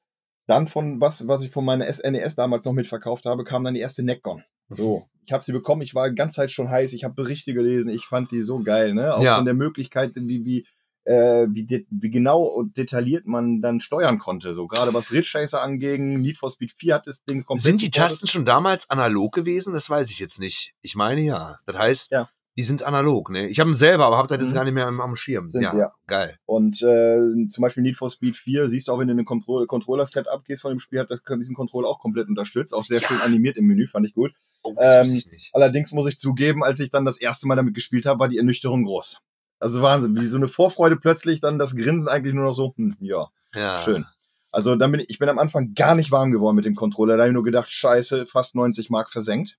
dann von was, was ich von meiner SNES damals noch mitverkauft habe, kam dann die erste Necgon. So, ich habe sie bekommen, ich war die ganze Zeit schon heiß, ich habe Berichte gelesen, ich fand die so geil, ne? Auch Ja. von der Möglichkeit, wie, wie, äh, wie, wie genau und detailliert man dann steuern konnte. So, gerade was Ridge Racer anging, Need for Speed 4 hat das Ding komplett Sind die. Tasten schon damals analog gewesen? Das weiß ich jetzt nicht. Ich meine ja. Das heißt, Ja. Die sind analog, ne? Ich habe ihn selber, aber habe das jetzt Mhm. gar nicht mehr am, am Schirm. Sind ja, sie, ja. geil. Und äh, zum Beispiel Need for Speed 4 siehst du auch, wenn du in den Control Controller-Setup gehst von dem Spiel, hat das diesen Controller auch komplett unterstützt. Auch sehr Ja. schön animiert im Menü, fand ich gut. Oh, Ähm, ich. Allerdings muss ich zugeben, als ich dann das erste Mal damit gespielt habe, war die Ernüchterung groß. Also Wahnsinn, wie so eine Vorfreude plötzlich, dann das Grinsen eigentlich nur noch so, hm, ja, Ja. schön. Also dann bin ich, ich bin am Anfang gar nicht warm geworden mit dem Controller. Da habe ich nur gedacht, scheiße, fast 90 Mark versenkt.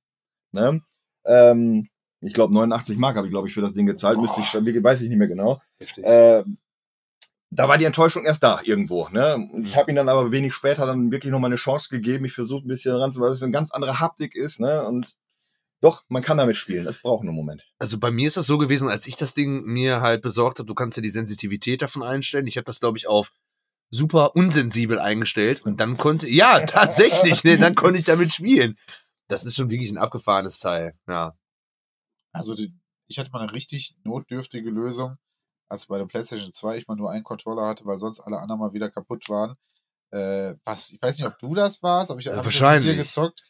Ne? Ähm, ich glaube 89 Mark habe ich, glaube ich, für das Ding gezahlt. Müsste ich schon, weiß ich nicht mehr genau. Heftig. Äh, da war die Enttäuschung erst da irgendwo. Ne? Ich habe ihm dann aber wenig später dann wirklich noch mal eine Chance gegeben. Ich versuche ein bisschen ranzumachen, weil es eine ganz andere Haptik ist. Ne? Und doch, man kann damit spielen. Es braucht einen Moment. Also bei mir ist das so gewesen, als ich das Ding mir halt besorgt habe, du kannst ja die Sensitivität davon einstellen. Ich habe das, glaube ich, auf super unsensibel eingestellt und dann konnte, ja, tatsächlich, ne, dann konnte ich damit spielen. Das ist schon wirklich ein abgefahrenes Teil, ja. Also die, ich hatte mal eine richtig notdürftige Lösung, als bei der PlayStation 2 ich mal nur einen Controller hatte, weil sonst alle anderen mal wieder kaputt waren. Äh, was, ich weiß nicht, ob du das warst, ob ich Ja, das wahrscheinlich. mit dir gezockt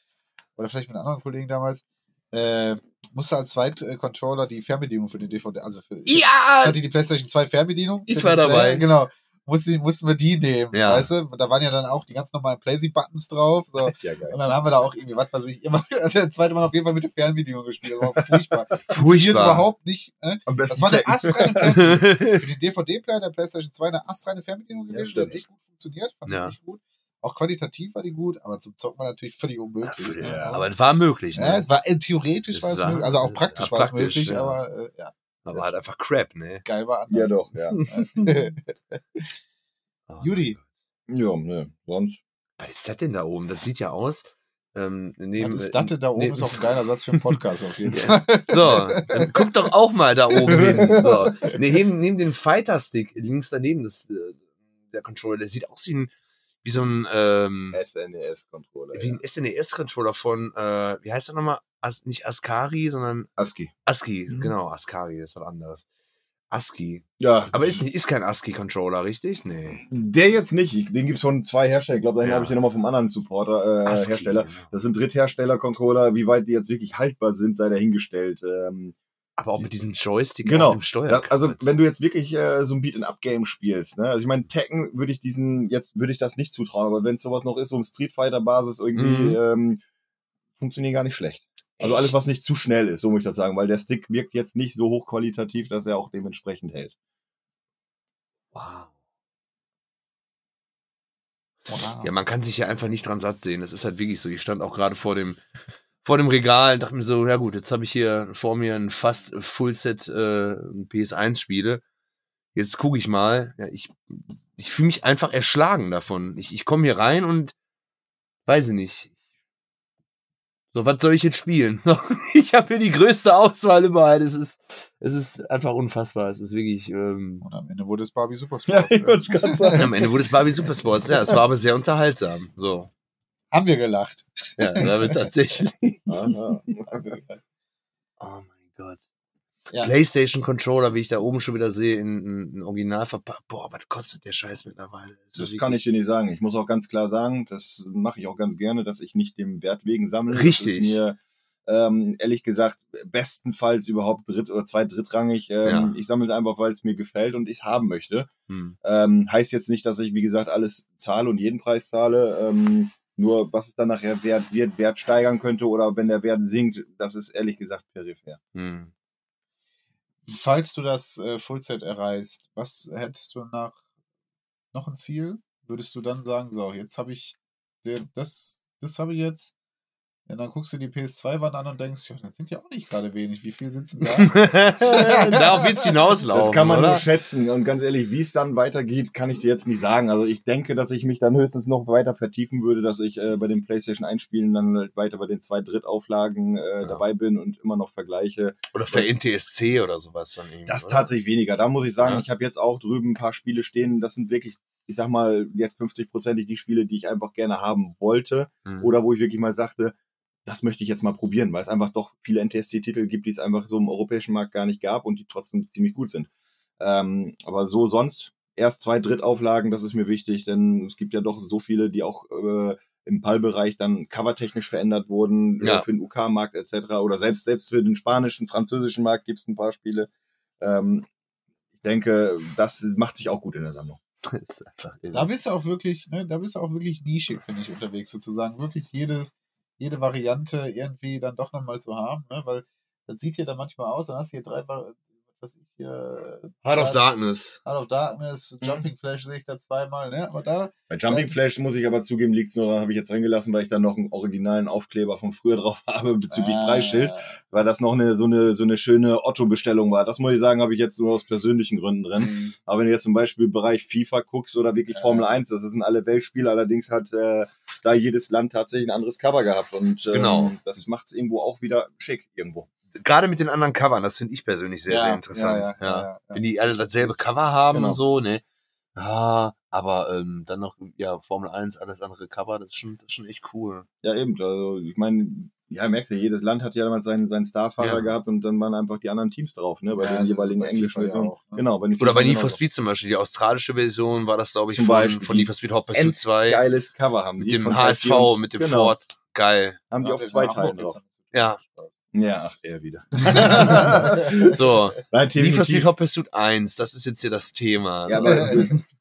oder vielleicht mit anderen Kollegen damals. Äh, musste als Zweit-Controller die Fernbedienung für die DVD, also für ich Ja! hatte die PlayStation 2 Fernbedienung. Ich war den dabei. Player, Genau. Mussten, mussten wir die nehmen, Ja. weißt du? Da waren ja dann auch die ganz normalen Playsy-Buttons drauf. So. Ja geil. Und dann haben wir da auch irgendwie, was weiß ich, immer, der zweite Mal auf jeden Fall mit der Fernbedienung gespielt. Das war furchtbar. Furchtbar. überhaupt nicht. Ne? Am besten Das war eine astreine Fernbedienung. Für den DVD-Player der PlayStation 2 eine astreine Fernbedienung Ja, gewesen. die stimmt. hat echt gut funktioniert, fand Ja. ich echt gut. Auch qualitativ war die gut, aber zum Zocken war natürlich völlig unmöglich. Ja, ne? aber es war möglich, ne? ja, es war äh, theoretisch Es war es war- möglich, also auch praktisch ja, war es möglich, ja. aber äh, ja, aber halt einfach Crap, ne? geil war Ja, anders. doch, ja. Oh, Judy. Ja, ne, sonst. Was ist das denn da oben? Das sieht ja aus Ähm, neben, das Dante da oben ne- ist auch ein geiler Satz für einen Podcast auf jeden Fall. So, dann guck doch auch mal da oben hin. So. Ne, neben, neben den Fighter-Stick, links daneben, das, äh, der Controller, der sieht aus wie, ein, wie so ein, ähm, SNES-Controller. wie ein SNES-Controller von, äh, wie heißt der nochmal? As, nicht Ascari, sondern ASCII. ASCII. Mhm. Genau, Ascari, das ist was anderes. ASCII. Ja, Aber ist, ist kein ASCII-Controller, richtig? Nee. der jetzt nicht. Den gibt's von zwei Herstellern. Ich glaube, dahin Ja. habe ich den nochmal vom anderen Supporter, äh, ASCII, Hersteller. genau. Das sind Dritthersteller-Controller. Wie weit die jetzt wirklich haltbar sind, sei dahingestellt. Ähm, Aber auch mit diesem Joystick Genau. auf dem Steuer. Das, also wenn du jetzt wirklich äh, so ein Beat-and-Up-Game spielst, ne? Also ich meine, Tekken würde ich diesen, jetzt würde ich das nicht zutrauen, aber wenn es sowas noch ist, so im Street Fighter-Basis irgendwie, Mhm. ähm, funktioniert gar nicht schlecht. Also alles, was nicht zu schnell ist, so muss ich das sagen, weil der Stick wirkt jetzt nicht so hochqualitativ, dass er auch dementsprechend hält. Wow. Wow. Ja, man kann sich ja einfach nicht dran satt sehen. Das ist halt wirklich so. Ich stand auch gerade vor dem, vor dem Regal und dachte mir so, ja gut, jetzt habe ich hier vor mir ein fast Fullset äh, PS1-Spiele. Jetzt gucke ich mal. Ja, ich ich fühle mich einfach erschlagen davon. Ich, ich komme hier rein und weiß ich nicht. So, was soll ich jetzt spielen? ich habe hier die größte Auswahl überall. Es ist, es ist einfach unfassbar. Es ist wirklich. Ähm, Und am Ende wurde es Barbie Ja, Supersport. ich es gerade sagen. am Ende wurde es Barbie Supersports. Ja, es war aber sehr unterhaltsam. So. Haben wir gelacht. Ja, damit tatsächlich. Oh mein Gott. Ja. PlayStation Controller, wie ich da oben schon wieder sehe, in, in, in Original verpackt. Boah, was kostet der Scheiß mittlerweile? ist Das ja kann ich dir nicht sagen. Ich muss auch ganz klar sagen, das mache ich auch ganz gerne, dass ich nicht dem Wert wegen sammle. Das Richtig. ist mir ähm, ehrlich gesagt bestenfalls überhaupt dritt oder zwei drittrangig. Ähm, Ja. Ich sammle es einfach, weil es mir gefällt und ich es haben möchte. Hm. Ähm, heißt jetzt nicht, dass ich, wie gesagt, alles zahle und jeden Preis zahle. Ähm, nur was es dann nachher wert wird, Wert steigern könnte oder wenn der Wert sinkt, das ist ehrlich gesagt peripher. Hm. Falls du das äh, Fullset erreichst, was hättest du nach noch ein Ziel? Würdest du dann sagen, so, jetzt habe ich der, das, das habe ich jetzt. Ja, dann guckst du die PS2-Wand an und denkst, ja, das sind ja auch nicht gerade wenig. Wie viel sitzen da? Darauf wird's hinauslaufen. Das kann man oder? nur schätzen. Und ganz ehrlich, wie es dann weitergeht, kann ich dir jetzt nicht sagen. Also ich denke, dass ich mich dann höchstens noch weiter vertiefen würde, dass ich äh, bei den PlayStation einspielen dann halt weiter bei den zwei Drittauflagen äh, Ja. dabei bin und immer noch vergleiche. Oder für NTSC oder sowas dann irgendwie. Das oder? tatsächlich weniger. Da muss ich sagen, Ja. ich habe jetzt auch drüben ein paar Spiele stehen. Das sind wirklich, ich sag mal, jetzt 50-prozentig die Spiele, die ich einfach gerne haben wollte. Hm. Oder wo ich wirklich mal sagte, das möchte ich jetzt mal probieren, weil es einfach doch viele NTSC-Titel gibt, die es einfach so im europäischen Markt gar nicht gab und die trotzdem ziemlich gut sind. Ähm, aber so sonst erst zwei Drittauflagen, das ist mir wichtig, denn es gibt ja doch so viele, die auch äh, im PAL-Bereich dann covertechnisch verändert wurden, Ja. äh, für den UK-Markt etc. Oder selbst, selbst für den spanischen, französischen Markt gibt es ein paar Spiele. Ähm, ich denke, das macht sich auch gut in der Sammlung. Da bist du auch wirklich, ne, da bist du auch wirklich nischig, finde ich, unterwegs sozusagen. Wirklich jede, jede Variante irgendwie dann doch nochmal zu haben, ne? Weil das sieht hier dann manchmal aus, dann hast du hier drei, was ich hier. Heart of Darkness. Heart of Darkness, Mhm. Jumping Flash sehe ich da zweimal, ne? Aber da, Bei Jumping Flash muss ich aber zugeben, liegt's nur, da habe ich jetzt reingelassen, weil ich da noch einen originalen Aufkleber von früher drauf habe bezüglich Ah, Preisschild, weil das noch eine so eine so eine schöne Otto-Bestellung war. Das muss ich sagen, habe ich jetzt nur aus persönlichen Gründen drin. Mhm. Aber wenn du jetzt zum Beispiel im Bereich FIFA guckst oder wirklich Ja. Formel 1, das sind alle Weltspiele, allerdings hat äh, da jedes Land tatsächlich ein anderes Cover gehabt und ähm, Genau. das macht's irgendwo auch wieder schick irgendwo. Gerade mit den anderen Covern, das finde ich persönlich sehr, Ja, sehr interessant. ja, ja, ja, ja. Wenn die alle dasselbe Cover haben Genau. und so, ne? Ja, aber ähm, dann noch, ja, Formel 1, alles andere Cover, das ist schon, das ist schon echt cool. Ja, eben. Also ich meine, ja, merkst du, jedes Land hat ja damals seinen, seinen Starfahrer Ja. gehabt und dann waren einfach die anderen Teams drauf, ne? Bei Ja, den jeweiligen englischen ja Versionen. auch, ne? Genau, bei Oder bei Need for genauso. Speed zum Beispiel, die australische Version war das, glaube ich, Zum von, Beispiel, von Need for Speed Hauptpursuit 2. Geiles Cover haben Mit die dem von HSV, mit dem genau. Ford. Geil. Haben die Ja, auf der zwei Teilen jetzt drauf. Ja. Ja, ach, er wieder. So. Nein, Need for Speed. Hot Pursuit 1, das ist jetzt hier das Thema. Ja, aber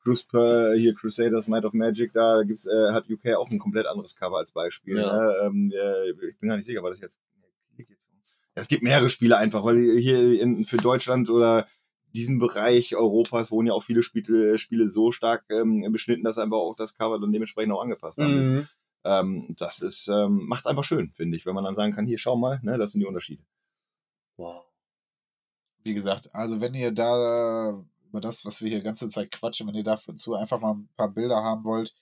Cruise per, hier Crusaders Might of Magic, da gibt's, äh, hat UK auch ein komplett anderes Cover als Beispiel. Ja. Ne? Ähm, äh, ich bin gar nicht sicher, war das jetzt. Es gibt mehrere Spiele einfach, weil hier in, für Deutschland oder diesen Bereich Europas wurden ja auch viele Spiele, Spiele so stark ähm, beschnitten, dass einfach auch das Cover dann dementsprechend auch angepasst haben. Mhm. Ähm, das ist, ähm, macht's einfach schön, finde ich, wenn man dann sagen kann, hier, schau mal, ne, das sind die Unterschiede. Wow. Wie gesagt, also wenn ihr da über das, was wir hier ganze Zeit quatschen, wenn ihr dazu einfach mal ein paar Bilder haben wollt,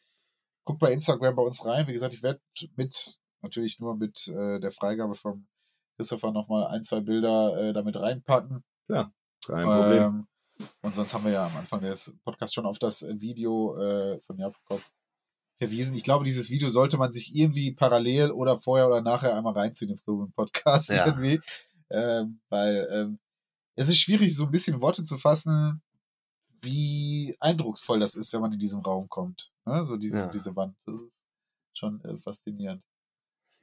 guckt bei Instagram bei uns rein. Wie gesagt, ich werde mit natürlich nur mit äh, der Freigabe von Christopher nochmal ein, zwei Bilder äh, damit reinpacken. Ja, kein Problem. Ähm, und sonst haben wir ja am Anfang des Podcasts schon auf das Video äh, von Jakob verwiesen. Ich glaube, dieses Video sollte man sich irgendwie parallel oder vorher oder nachher einmal reinziehen im Slogan Podcast Ja. irgendwie. Ähm, weil ähm, es ist schwierig, so ein bisschen Worte zu fassen, wie eindrucksvoll das ist, wenn man in diesem Raum kommt. Ne? So diese, Ja. diese Wand. Das ist schon äh, faszinierend.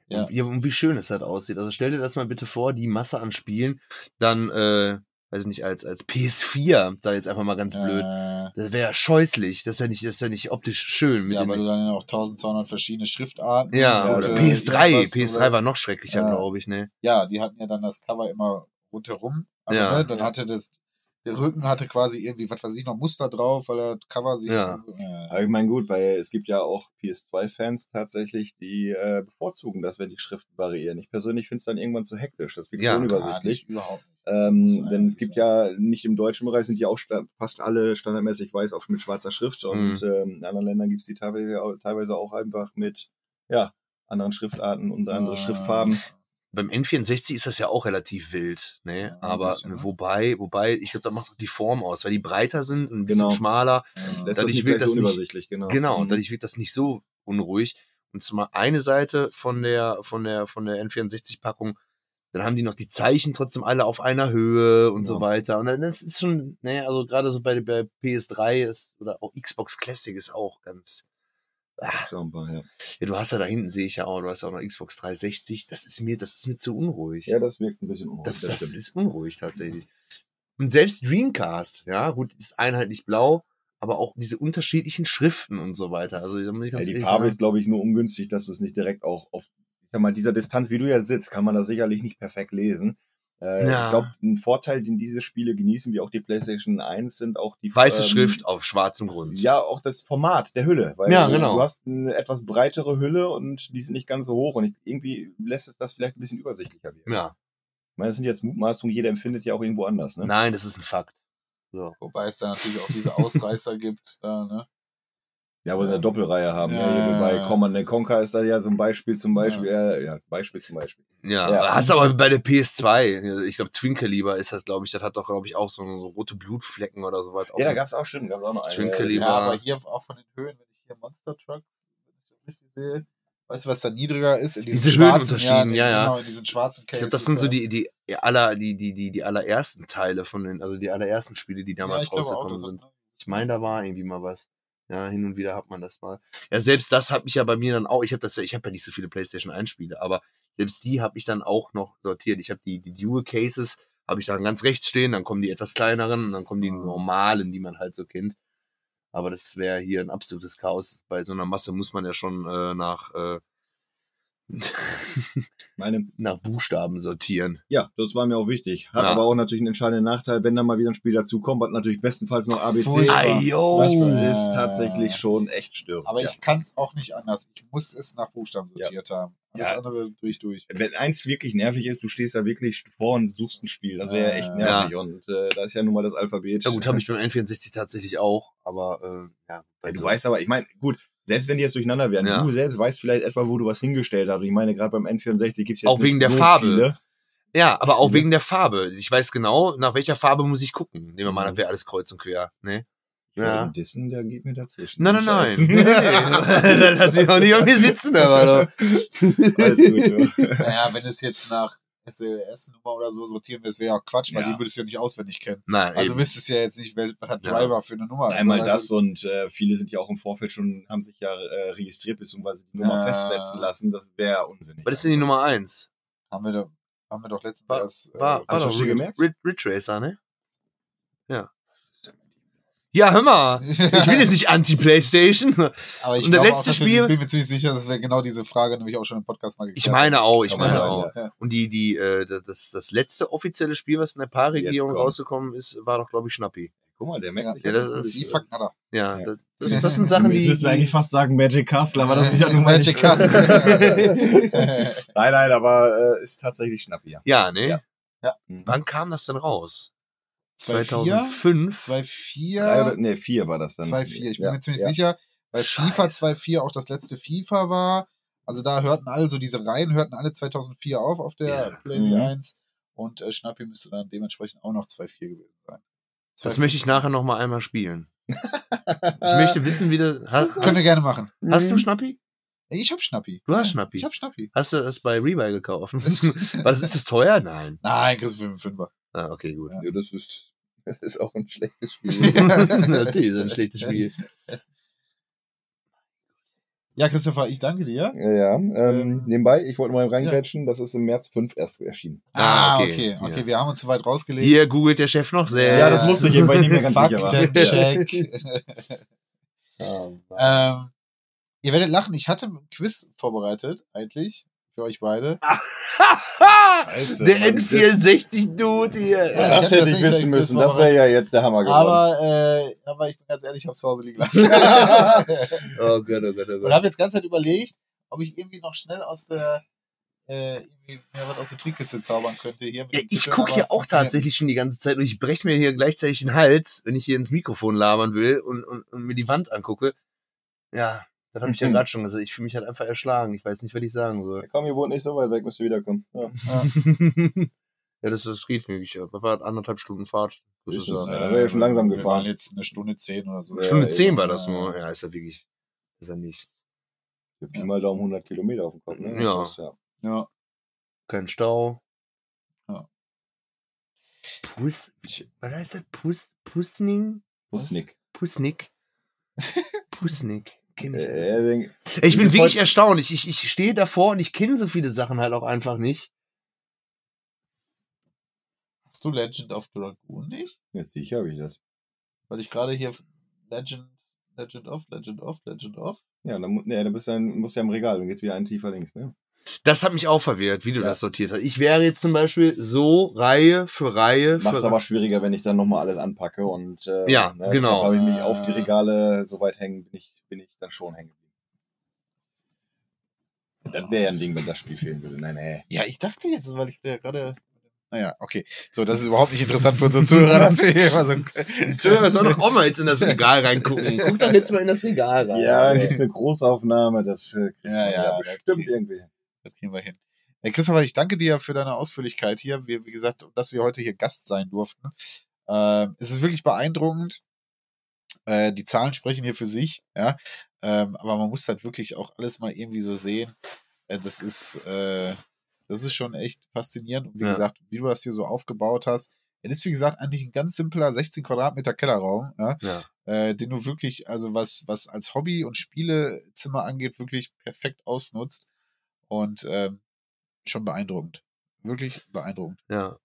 Ja. Ja. Und, ja, und wie schön es halt aussieht. Also stell dir das mal bitte vor, die Masse an Spielen, dann, äh, weiß ich nicht, als, als PS4, da jetzt einfach mal ganz blöd. Äh, Das wäre ja scheußlich. Das ist ja nicht, das ist ja nicht optisch schön. Ja, weil du dann ja auch 1200 verschiedene Schriftarten. ja, oder äh, PS3. irgendwas, PS3 oder- war noch schrecklicher, Ja. glaube ich, ne? ja, die hatten ja dann das Cover immer rundherum. Also, Ja. ne, dann hatte das, der Rücken hatte quasi irgendwie, was weiß ich, noch Muster drauf, weil das Cover sich. Ja. Äh, Aber ich meine, gut, weil es gibt ja auch PS2-Fans tatsächlich, die äh, bevorzugen das, wenn die Schriften variieren. Ich persönlich finde es dann irgendwann zu hektisch. Das wird Ja, so gar unübersichtlich. nicht, überhaupt nicht. Ähm, denn es gibt ja nicht im deutschen Bereich sind die auch fast alle standardmäßig weiß, auch mit schwarzer Schrift. Und Mhm. ähm, in anderen Ländern gibt es die teilweise auch, teilweise auch einfach mit ja, anderen Schriftarten und andere Äh, Schriftfarben. Beim N64 ist das ja auch relativ wild, ne? Ja, Aber bisschen, ne? wobei, wobei, ich glaube, da macht auch die Form aus, weil die breiter sind, ein bisschen Genau. schmaler. Lässt dadurch gleich das so nicht- unübersichtlich, genau. Genau, und Mhm. dadurch wird das nicht so unruhig. Und zwar eine Seite von der, von der, von der N64-Packung, dann haben die noch die Zeichen trotzdem alle auf einer Höhe und so Ja. weiter. Und dann das ist schon, naja, also gerade so bei, bei PS3 ist, oder auch Xbox Classic ist auch ganz. Ah, Schau mal, ja. ja, du hast ja da hinten, sehe ich ja auch, du hast ja auch noch Xbox 360. Das ist mir, das ist mir zu unruhig. ja, das wirkt ein bisschen unruhig. Das, das ist unruhig tatsächlich. Und selbst Dreamcast, ja, gut, ist einheitlich blau, aber auch diese unterschiedlichen Schriften und so weiter. Also, Ja, die Farbe ist, glaube ich, nur ungünstig, dass du es nicht direkt auch auf, ich sag mal, dieser Distanz, wie du ja sitzt, kann man das sicherlich nicht perfekt lesen. Äh, Ja. Ich glaube, ein Vorteil, den diese Spiele genießen, wie auch die PlayStation 1, sind auch die weiße ähm, Schrift auf schwarzem Grund. Ja, auch das Format der Hülle. Weil Ja, genau. du hast eine etwas breitere Hülle und die sind nicht ganz so hoch und ich, irgendwie lässt es das vielleicht ein bisschen übersichtlicher werden. Ja. Ich meine, das sind jetzt Mutmaßungen, jeder empfindet ja auch irgendwo anders. Ne? Nein, das ist ein Fakt. So. Wobei es da natürlich auch diese Ausreißer gibt, da, ne? Ja, wo sie eine Doppelreihe haben. Ja, ne? ja, Bei ja. Command and Conquer ist da ja zum Beispiel, zum Beispiel, ja, ja Beispiel zum Beispiel. Ja, Ja. hast aber bei der PS2, ich glaube Twinkle lieber ist das, glaube ich, das hat doch, glaube ich, auch so, so rote Blutflecken oder so weiter. Ja, da gab's auch stimmt, gab's auch noch eine. Twinkle äh, Lieber- Ja, aber hier auch von den Höhen, wenn ich hier Monster Trucks, wenn ich so richtig sehe, weißt du, was da niedriger ist? In diesen Diese schwarzen, Höhenunterschieden, ja, ja. Genau, in diesen schwarzen Ich Cases. glaube, das sind so die, die, aller, die, die, die, die allerersten Teile von den, also die allerersten Spiele, die damals ja, ich rausgekommen sind. hat- Ich meine, da war irgendwie mal was. Ja, hin und wieder hat man das mal. Ja, selbst das hat mich ja bei mir dann auch, ich habe das ja, ich habe ja nicht so viele PlayStation 1 Spiele, aber selbst die habe ich dann auch noch sortiert. Ich habe die, die Dual Cases, habe ich dann ganz rechts stehen, dann kommen die etwas kleineren und dann kommen die Mhm. normalen, die man halt so kennt. Aber das wäre hier ein absolutes Chaos. Bei so einer Masse muss man ja schon äh, nach, äh, Meine, nach Buchstaben sortieren. ja, das war mir auch wichtig. Hat Ja. aber auch natürlich einen entscheidenden Nachteil, wenn da mal wieder ein Spiel dazu kommt, was natürlich bestenfalls noch ABC war. Ayo. Das ist tatsächlich schon echt störend. Aber ja. ich kann es auch nicht anders. Ich muss es nach Buchstaben sortiert haben. Alles Ja. andere durch durch. wenn eins wirklich nervig ist, du stehst da wirklich vor und suchst ein Spiel. Das wäre echt Ja. nervig. Und äh, da ist ja nun mal das Alphabet. Ja gut, habe ich beim N64 tatsächlich auch, aber äh, ja. Ja, du also- weißt aber, ich meine, gut, selbst wenn die jetzt durcheinander werden, Ja. du selbst weißt vielleicht etwa, wo du was hingestellt hast. Ich meine, gerade beim N64 gibt's jetzt Auch wegen der so Farbe. Viele. Ja, aber auch Mhm. wegen der Farbe. Ich weiß genau, nach welcher Farbe muss ich gucken. Nehmen wir mal, das wäre alles kreuz und quer. Ne? Ja. Ja. Und Dissen, der geht mir dazwischen. Nein, nein, nein. Nee. Dann lass ich auch nicht auf mir sitzen, aber Alles gut, ja. Naja, wenn es jetzt nach SLS-Nummer oder so sortieren wäre, wäre ja Quatsch, weil Ja. die würdest du ja nicht auswendig kennen. Nein, Also eben. wüsstest du ja jetzt nicht, wer- was hat Ja. Driver für eine Nummer. Einmal Also, das und äh, viele sind ja auch im Vorfeld schon, haben sich ja äh, registriert, beziehungsweise die Nummer Ja. festsetzen lassen. Das wäre unsinnig. Was ist denn die Nummer eins? Haben wir, da, haben wir doch letztens War- erst. War, war hast du doch das gemerkt? Ridge Racer, ne? Ja. Ja, hör mal. Ich bin jetzt nicht anti-Playstation. Aber ich Und der glaube auch, Spiel- ich bin mir ziemlich sicher, dass wir genau diese Frage nämlich auch schon im Podcast mal Ich geklärt meine auch, ich meine ja, auch. ja. Und die, die, äh, das, das letzte offizielle Spiel, was in der Paar-Regierung rausgekommen ist, war doch, glaube ich, Schnappi. Guck mal, der merkt Ja. sich Ja, das gut. ist- Die Fakten hat er. Ja, Ja. Das, das, das sind Sachen, die. Jetzt müssen wir eigentlich fast sagen Magic Castle, aber das ist ja mal Magic nicht- Castle. Nein, nein, aber äh, ist tatsächlich Schnappi, ja. Ja, ne? Ja. Ja. Wann kam das denn raus? 2-4? 2005? 2-4? Drei oder, nee, vier war das dann. 2-4. Ich bin ja, mir ziemlich ja. sicher, weil Scheiße. FIFA 2-4 auch das letzte FIFA war. Also da hörten alle, so diese Reihen hörten alle 2004 auf auf der Ja. PlayStation Mhm. 1 und äh, Schnappi müsste dann dementsprechend auch noch 2.4 gewesen sein. Das möchte ich nachher noch mal einmal spielen. Ich möchte wissen, wie das. Hast, Können wir gerne machen. hast du Schnappi? Ich hab Schnappi. Du hast Ja, Schnappi. Ich hab Schnappi. Hast du das bei Rebuy gekauft? Was ist das teuer? Nein. Nein, kriegst du für einen Fünfer. Ah, okay, gut. Ja, das ist, das ist auch ein schlechtes Spiel. Natürlich ist ein schlechtes Spiel. Ja, Christopher, ich danke dir. Ja, ja. Ähm, Ähm, nebenbei, ich wollte mal reingrätschen, das ist im März 5 erst erschienen. Ah, Ah, okay. okay. Okay, Ja. wir haben uns zu weit rausgelegt. Hier googelt der Chef noch sehr. Ja, das musste ich eben, weil ich nicht mehr ganz sicher war. Faktencheck. Ah, ähm, ihr werdet lachen, ich hatte ein Quiz vorbereitet, eigentlich, für euch beide. Scheiße, der Mann, N64-Dude hier. Ja, Das hätte ich wissen müssen. das wäre ja jetzt der Hammer geworden. Aber, äh, aber ich bin ganz ehrlich, ich hab's zu Hause liegen lassen. Oh Gott, oh Gott, oh Und Gott. habe jetzt die ganze Zeit überlegt, ob ich irgendwie noch schnell aus der äh, irgendwie mehr was aus der Trickkiste zaubern könnte hier. Ja, ich gucke hier auch tatsächlich schon die ganze Zeit und ich breche mir hier gleichzeitig den Hals, wenn ich hier ins Mikrofon labern will und, und, und mir die Wand angucke. Ja, das habe ich ja Mhm. gerade schon gesagt. Ich fühle mich halt einfach erschlagen. Ich weiß nicht, was ich sagen soll. Komm, ihr wohnt nicht so weit weg, müsst ihr wiederkommen. Ja. ja, das, das geht wirklich. Das war anderthalb Stunden Fahrt. Das ist ja, ja. da ja schon langsam wir gefahren. waren jetzt eine Stunde zehn oder so. Ja, Stunde zehn war das Ja. nur. Ja, ist ja wirklich, ist ja nichts. Für Pi mal Daumen 100 Kilometer auf dem Kopf. Ne? Ja. Ist, ja. Ja. Kein Stau. Ja. Puss, was heißt das? Puss, Pussning? Pusnik. Pussnick? Pussnick. Kenn ich. Äh, Ich bin wirklich erstaunt. Ich, ich, ich stehe davor und ich kenne so viele Sachen halt auch einfach nicht. Hast du Legend of Dragoon nicht? jetzt sicher habe ich das. Weil ich gerade hier Legend, Legend of, Legend of, Legend of. Ja, dann, nee, dann bist du, dann, musst du ja im Regal, dann geht's wieder einen tiefer links, ne? Das hat mich auch verwirrt, wie du Ja. das sortiert hast. Ich wäre jetzt zum Beispiel so Reihe für Reihe Macht's für aber schwieriger, wenn ich dann nochmal alles anpacke und äh, Ja, ne, genau. habe ich mich auf die Regale so weit hängen, bin ich, bin ich dann schon hängen. Das wäre ja ein Ding, wenn das Spiel fehlen würde. Nein, nee. Ja, ich dachte jetzt, weil ich da gerade. Naja, okay. So, das ist überhaupt nicht interessant für unsere Zuhörer, dass wir hier immer so. Die Zuhörer sollen doch auch mal jetzt in das Regal reingucken. Guck doch jetzt mal in das Regal rein. Ja, dann gibt's eine Großaufnahme, das äh, kriegt Ja, man ja, bestimmt okay. irgendwie. Das kriegen wir hin. Hey Christopher, ich danke dir für deine Ausführlichkeit hier. Wir, wie gesagt, dass wir heute hier Gast sein durften. Ähm, es ist wirklich beeindruckend. Äh, die Zahlen sprechen hier für sich, ja. Ähm, aber man muss halt wirklich auch alles mal irgendwie so sehen. Äh, das ist, äh, das ist schon echt faszinierend. Und wie Ja. gesagt, wie du das hier so aufgebaut hast. Es ist, wie gesagt, eigentlich ein ganz simpler 16 Quadratmeter Kellerraum, ja, Ja. äh, den du wirklich, also was, was als Hobby- und Spielezimmer angeht, wirklich perfekt ausnutzt. Und ähm, schon beeindruckend. Wirklich beeindruckend. Ja.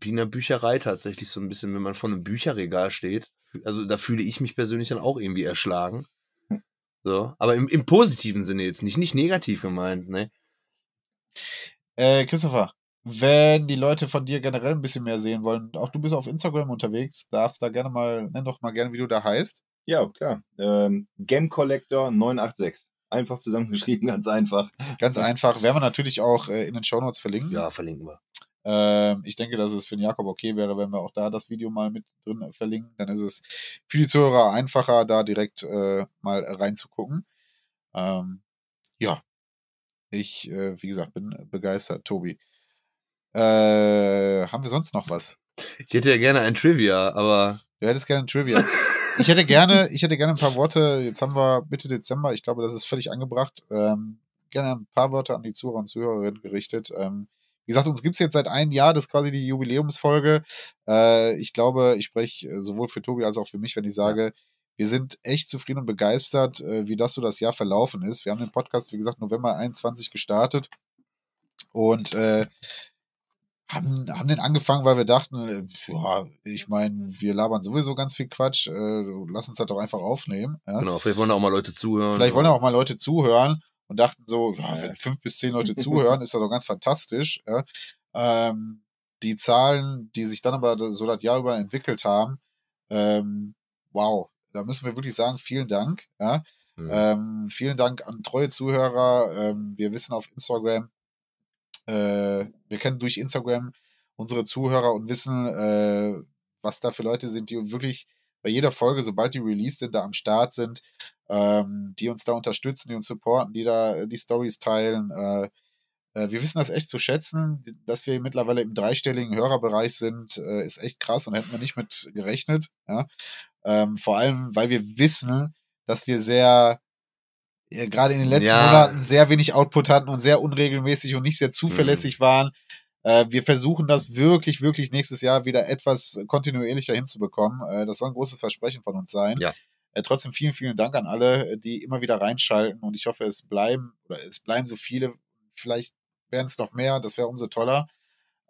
Wie in der Bücherei tatsächlich so ein bisschen, wenn man vor einem Bücherregal steht. Also da fühle ich mich persönlich dann auch irgendwie erschlagen. So. Aber im, im positiven Sinne jetzt nicht, nicht negativ gemeint, ne? Äh, Christopher, wenn die Leute von dir generell ein bisschen mehr sehen wollen, auch du bist auf Instagram unterwegs, darfst da gerne mal, nenn doch mal gerne, wie du da heißt. Ja, klar. Ähm, Game Collector 986. Einfach zusammengeschrieben, ganz einfach. Ganz einfach. Werden wir natürlich auch äh, in den Shownotes verlinken. Ja, verlinken wir. Ähm, ich denke, dass es für den Jakob okay wäre, wenn wir auch da das Video mal mit drin äh, verlinken. Dann ist es für die Zuhörer einfacher, da direkt äh, mal reinzugucken. Ähm, ja, ich, äh, wie gesagt, bin begeistert. Tobi, äh, haben wir sonst noch was? Ich hätte ja gerne ein Trivia, aber Du hättest gerne ein Trivia. Ich hätte gerne, ich hätte gerne ein paar Worte. Jetzt haben wir Mitte Dezember. Ich glaube, das ist völlig angebracht. Ähm, gerne ein paar Worte an die Zuhörer und Zuhörerinnen gerichtet. Ähm, wie gesagt, uns gibt's jetzt seit einem Jahr. Das ist quasi die Jubiläumsfolge. Äh, ich glaube, ich spreche äh, sowohl für Tobi als auch für mich, wenn ich sage, wir sind echt zufrieden und begeistert, äh, wie das so das Jahr verlaufen ist. Wir haben den Podcast, wie gesagt, November 21 gestartet und äh, haben, haben den angefangen, weil wir dachten, äh, boah, ich meine, wir labern sowieso ganz viel Quatsch, äh, lass uns das doch einfach aufnehmen. Ja? genau, vielleicht wollen da auch mal Leute zuhören. Vielleicht wollen auch mal Leute zuhören und dachten so, ja, Ja. wenn fünf bis zehn Leute zuhören, ist das doch ganz fantastisch. Ja? Ähm, die Zahlen, die sich dann aber so das Jahr über entwickelt haben, ähm, wow, da müssen wir wirklich sagen, vielen Dank. Ja? Mhm. Ähm, vielen Dank an treue Zuhörer. Ähm, wir wissen auf Instagram, äh, wir kennen durch Instagram unsere Zuhörer und wissen, äh, was da für Leute sind, die wirklich bei jeder Folge, sobald die released sind, da am Start sind, ähm, die uns da unterstützen, die uns supporten, die da die Stories teilen. Äh, äh, wir wissen das echt zu schätzen, dass wir mittlerweile im dreistelligen Hörerbereich sind, äh, ist echt krass und hätten wir nicht mit gerechnet. Ja? Ähm, vor allem, weil wir wissen, dass wir sehr äh, gerade in den letzten Ja. Monaten sehr wenig Output hatten und sehr unregelmäßig und nicht sehr Mhm. zuverlässig waren. Äh, wir versuchen das wirklich, wirklich nächstes Jahr wieder etwas kontinuierlicher hinzubekommen. Äh, das soll ein großes Versprechen von uns sein. Ja. Äh, trotzdem vielen, vielen Dank an alle, äh, die immer wieder reinschalten und ich hoffe, es bleiben oder es bleiben so viele. Vielleicht werden es noch mehr, das wäre umso toller.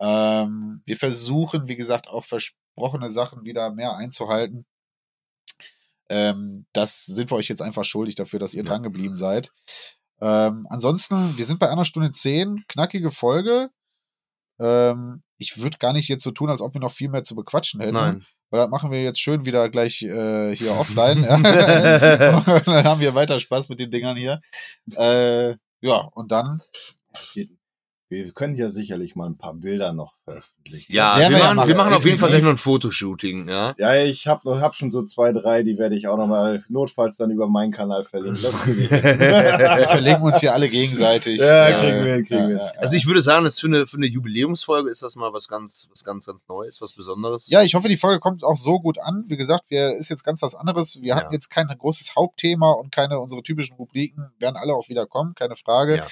Ähm, wir versuchen, wie gesagt, auch versprochene Sachen wieder mehr einzuhalten. Ähm, das sind wir euch jetzt einfach schuldig dafür, dass ihr Ja. dran geblieben seid. Ähm, ansonsten, wir sind bei einer Stunde zehn, knackige Folge. Ähm, ich würde gar nicht jetzt so tun, als ob wir noch viel mehr zu bequatschen hätten. Nein. Weil das machen wir jetzt schön wieder gleich äh, hier offline. dann haben wir weiter Spaß mit den Dingern hier. Äh, ja, und dann Wir können ja sicherlich mal ein paar Bilder noch veröffentlichen. Ja, wir, wir ja machen, wir machen auf jeden Fall gleich noch ein Fotoshooting, ja. Ja, ich habe hab schon so zwei, drei, die werde ich auch nochmal notfalls dann über meinen Kanal verlinken. Wir verlinken uns hier alle gegenseitig. Ja, Äh, kriegen wir kriegen wir. ja, ja. Also ich würde sagen, für eine, für eine Jubiläumsfolge ist das mal was ganz, was ganz, ganz Neues, was Besonderes. Ja, ich hoffe, die Folge kommt auch so gut an. Wie gesagt, wir ist jetzt ganz was anderes. Wir hatten Ja. jetzt kein großes Hauptthema und keine unsere typischen Rubriken. Werden alle auch wieder kommen, keine Frage.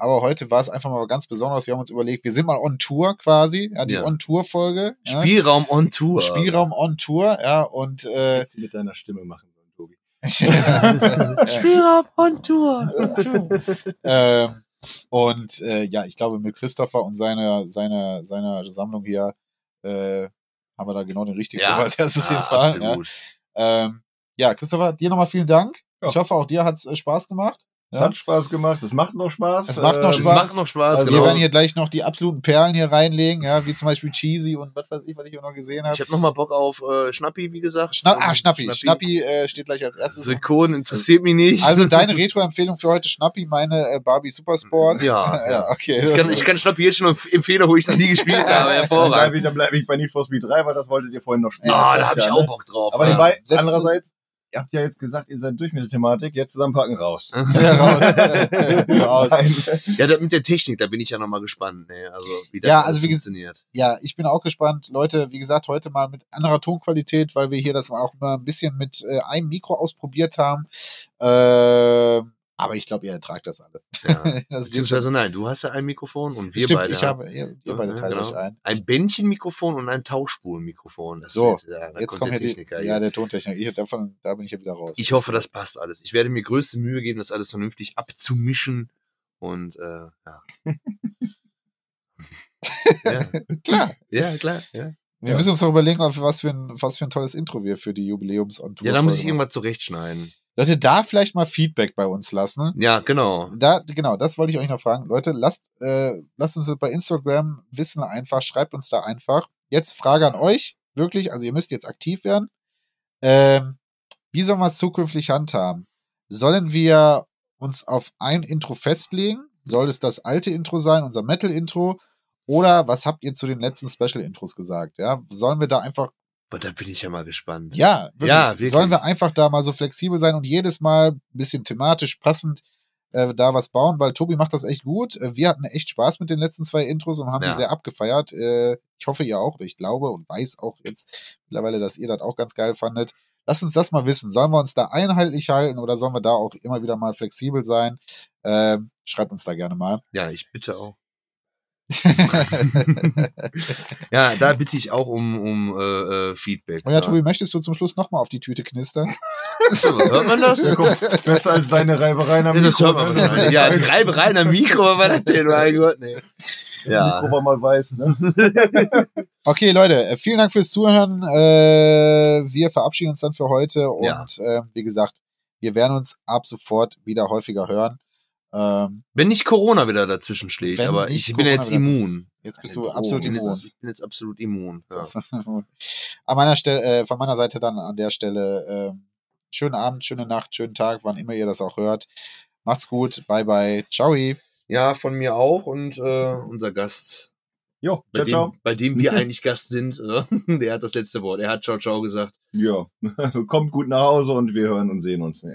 Aber heute war es einfach mal ganz besonders. Wir haben uns überlegt, wir sind mal on Tour quasi, ja, die Ja. On-Tour-Folge. Ja. Spielraum on Tour. Spielraum on Tour, ja, und Das äh, du mit deiner Stimme machen sollen, Tobi. Spielraum on Tour. ähm, und äh, ja, ich glaube, mit Christopher und seiner seiner seiner Sammlung hier äh, haben wir da genau den richtigen Ja. als erstes Ja, hinfahren. Ja. absolut. Ähm, ja, Christopher, dir nochmal vielen Dank. Ja. Ich hoffe, auch dir hat es äh, Spaß gemacht. Es Ja. hat Spaß gemacht, es macht noch Spaß. Es macht noch Es Ähm, Spaß. macht noch Spaß, Also Wir genau. werden hier gleich noch die absoluten Perlen hier reinlegen, ja, wie zum Beispiel Cheesy und was weiß ich, was ich hier noch gesehen habe. Ich habe nochmal Bock auf äh, Schnappi, wie gesagt. Schna ah, Schnappi. Schnappi, äh, steht gleich als erstes. Sekunden interessiert mich nicht. Also deine Retro-Empfehlung für heute Schnappi, meine äh, Barbie Supersports. Ja, ja. okay. ich, kann, ich kann Schnappi jetzt schon empf- empfehlen, wo ich es noch nie gespielt habe. Dann bleibe Hervorragend. ich, dann bleib ich bei Need for Speed 3, weil das wolltet ihr vorhin noch spielen. Ah, Das da habe ich ja, auch ne? Bock drauf. Aber ja. andererseits, ihr habt ja jetzt gesagt, ihr seid durch mit der Thematik, jetzt zusammenpacken raus. ja, raus. raus. Ja, das mit der Technik, da bin ich ja nochmal gespannt, ne? also wie das Ja, also wie funktioniert. Ja, ich bin auch gespannt. Leute, wie gesagt, heute mal mit anderer Tonqualität, weil wir hier das auch mal ein bisschen mit äh, einem Mikro ausprobiert haben. Ähm, aber ich glaube, ihr ertragt das alle. Ja. das schon, Beziehungsweise nein, du hast ja ein Mikrofon und wir stimmt, beide. ich haben habe, ihr, ihr beide teilt genau. euch ein. ein Bändchenmikrofon und ein Tauchspulenmikrofon. Das So, wird- ja, Jetzt kommt der hier die, Techniker. ja, der Tontechniker. Ich, davon, da bin ich ja wieder raus. ich hoffe, das passt alles. Ich werde mir größte Mühe geben, das alles vernünftig abzumischen und äh, ja. ja. Klar. Ja, klar. Ja, Wir Ja. müssen uns doch überlegen, was für, ein, was für ein tolles Intro wir für die jubiläums on ja da muss ich irgendwas zurechtschneiden. Leute, da vielleicht mal Feedback bei uns lassen. Ja, genau. Da, genau, das wollte ich euch noch fragen. Leute, lasst, äh, lasst uns das bei Instagram wissen einfach, schreibt uns da einfach. Jetzt Frage an euch, wirklich, also ihr müsst jetzt aktiv werden. Ähm, wie sollen wir es zukünftig handhaben? Sollen wir uns auf ein Intro festlegen? Soll es das alte Intro sein, unser Metal-Intro? Oder was habt ihr zu den letzten Special-Intros gesagt? Ja, sollen wir da einfach Aber da bin ich ja mal gespannt. ja, wirklich. Ja, wirklich. Sollen wir einfach da mal so flexibel sein und jedes Mal ein bisschen thematisch passend äh, da was bauen, weil Tobi macht das echt gut. Äh, wir hatten echt Spaß mit den letzten zwei Intros und haben Ja. die sehr abgefeiert. Äh, ich hoffe, ihr auch. Ich glaube und weiß auch jetzt mittlerweile, dass ihr das auch ganz geil fandet. Lasst uns das mal wissen. Sollen wir uns da einheitlich halten oder sollen wir da auch immer wieder mal flexibel sein? Ähm, schreibt uns da gerne mal. Ja, ich bitte auch. Ja, da bitte ich auch um, um äh, äh, Feedback. Und ja, Tobi, möchtest du zum Schluss nochmal auf die Tüte knistern? So, hört man das? Ja, guck, besser als deine Reibereien am Ja, das Mikro. hört man ne? Ja, die Reibereien am Mikro, was war das denn? Mein Gott, nee. Ja. Mikro war mal weiß, ne? Okay, Leute, äh, vielen Dank fürs Zuhören. Äh, wir verabschieden uns dann für heute und Ja. äh, wie gesagt, wir werden uns ab sofort wieder häufiger hören. Ähm, Wenn nicht Corona wieder dazwischen schlägt, aber ich bin jetzt Corona wieder- immun. jetzt bist Eine du Drohung. absolut immun. jetzt- Ich bin jetzt absolut immun. Ja. An meiner Stelle, äh, von meiner Seite dann an der Stelle ähm, schönen Abend, schöne Nacht, schönen Tag, wann immer ihr das auch hört. Macht's gut, bye bye, ciao. ja, von mir auch und äh, unser Gast Jo, bei, ciao, ciao. dem, bei dem wir eigentlich Gast sind, äh, der hat das letzte Wort. Er hat ciao, ciao gesagt. Ja, kommt gut nach Hause und wir hören und sehen uns. Ja.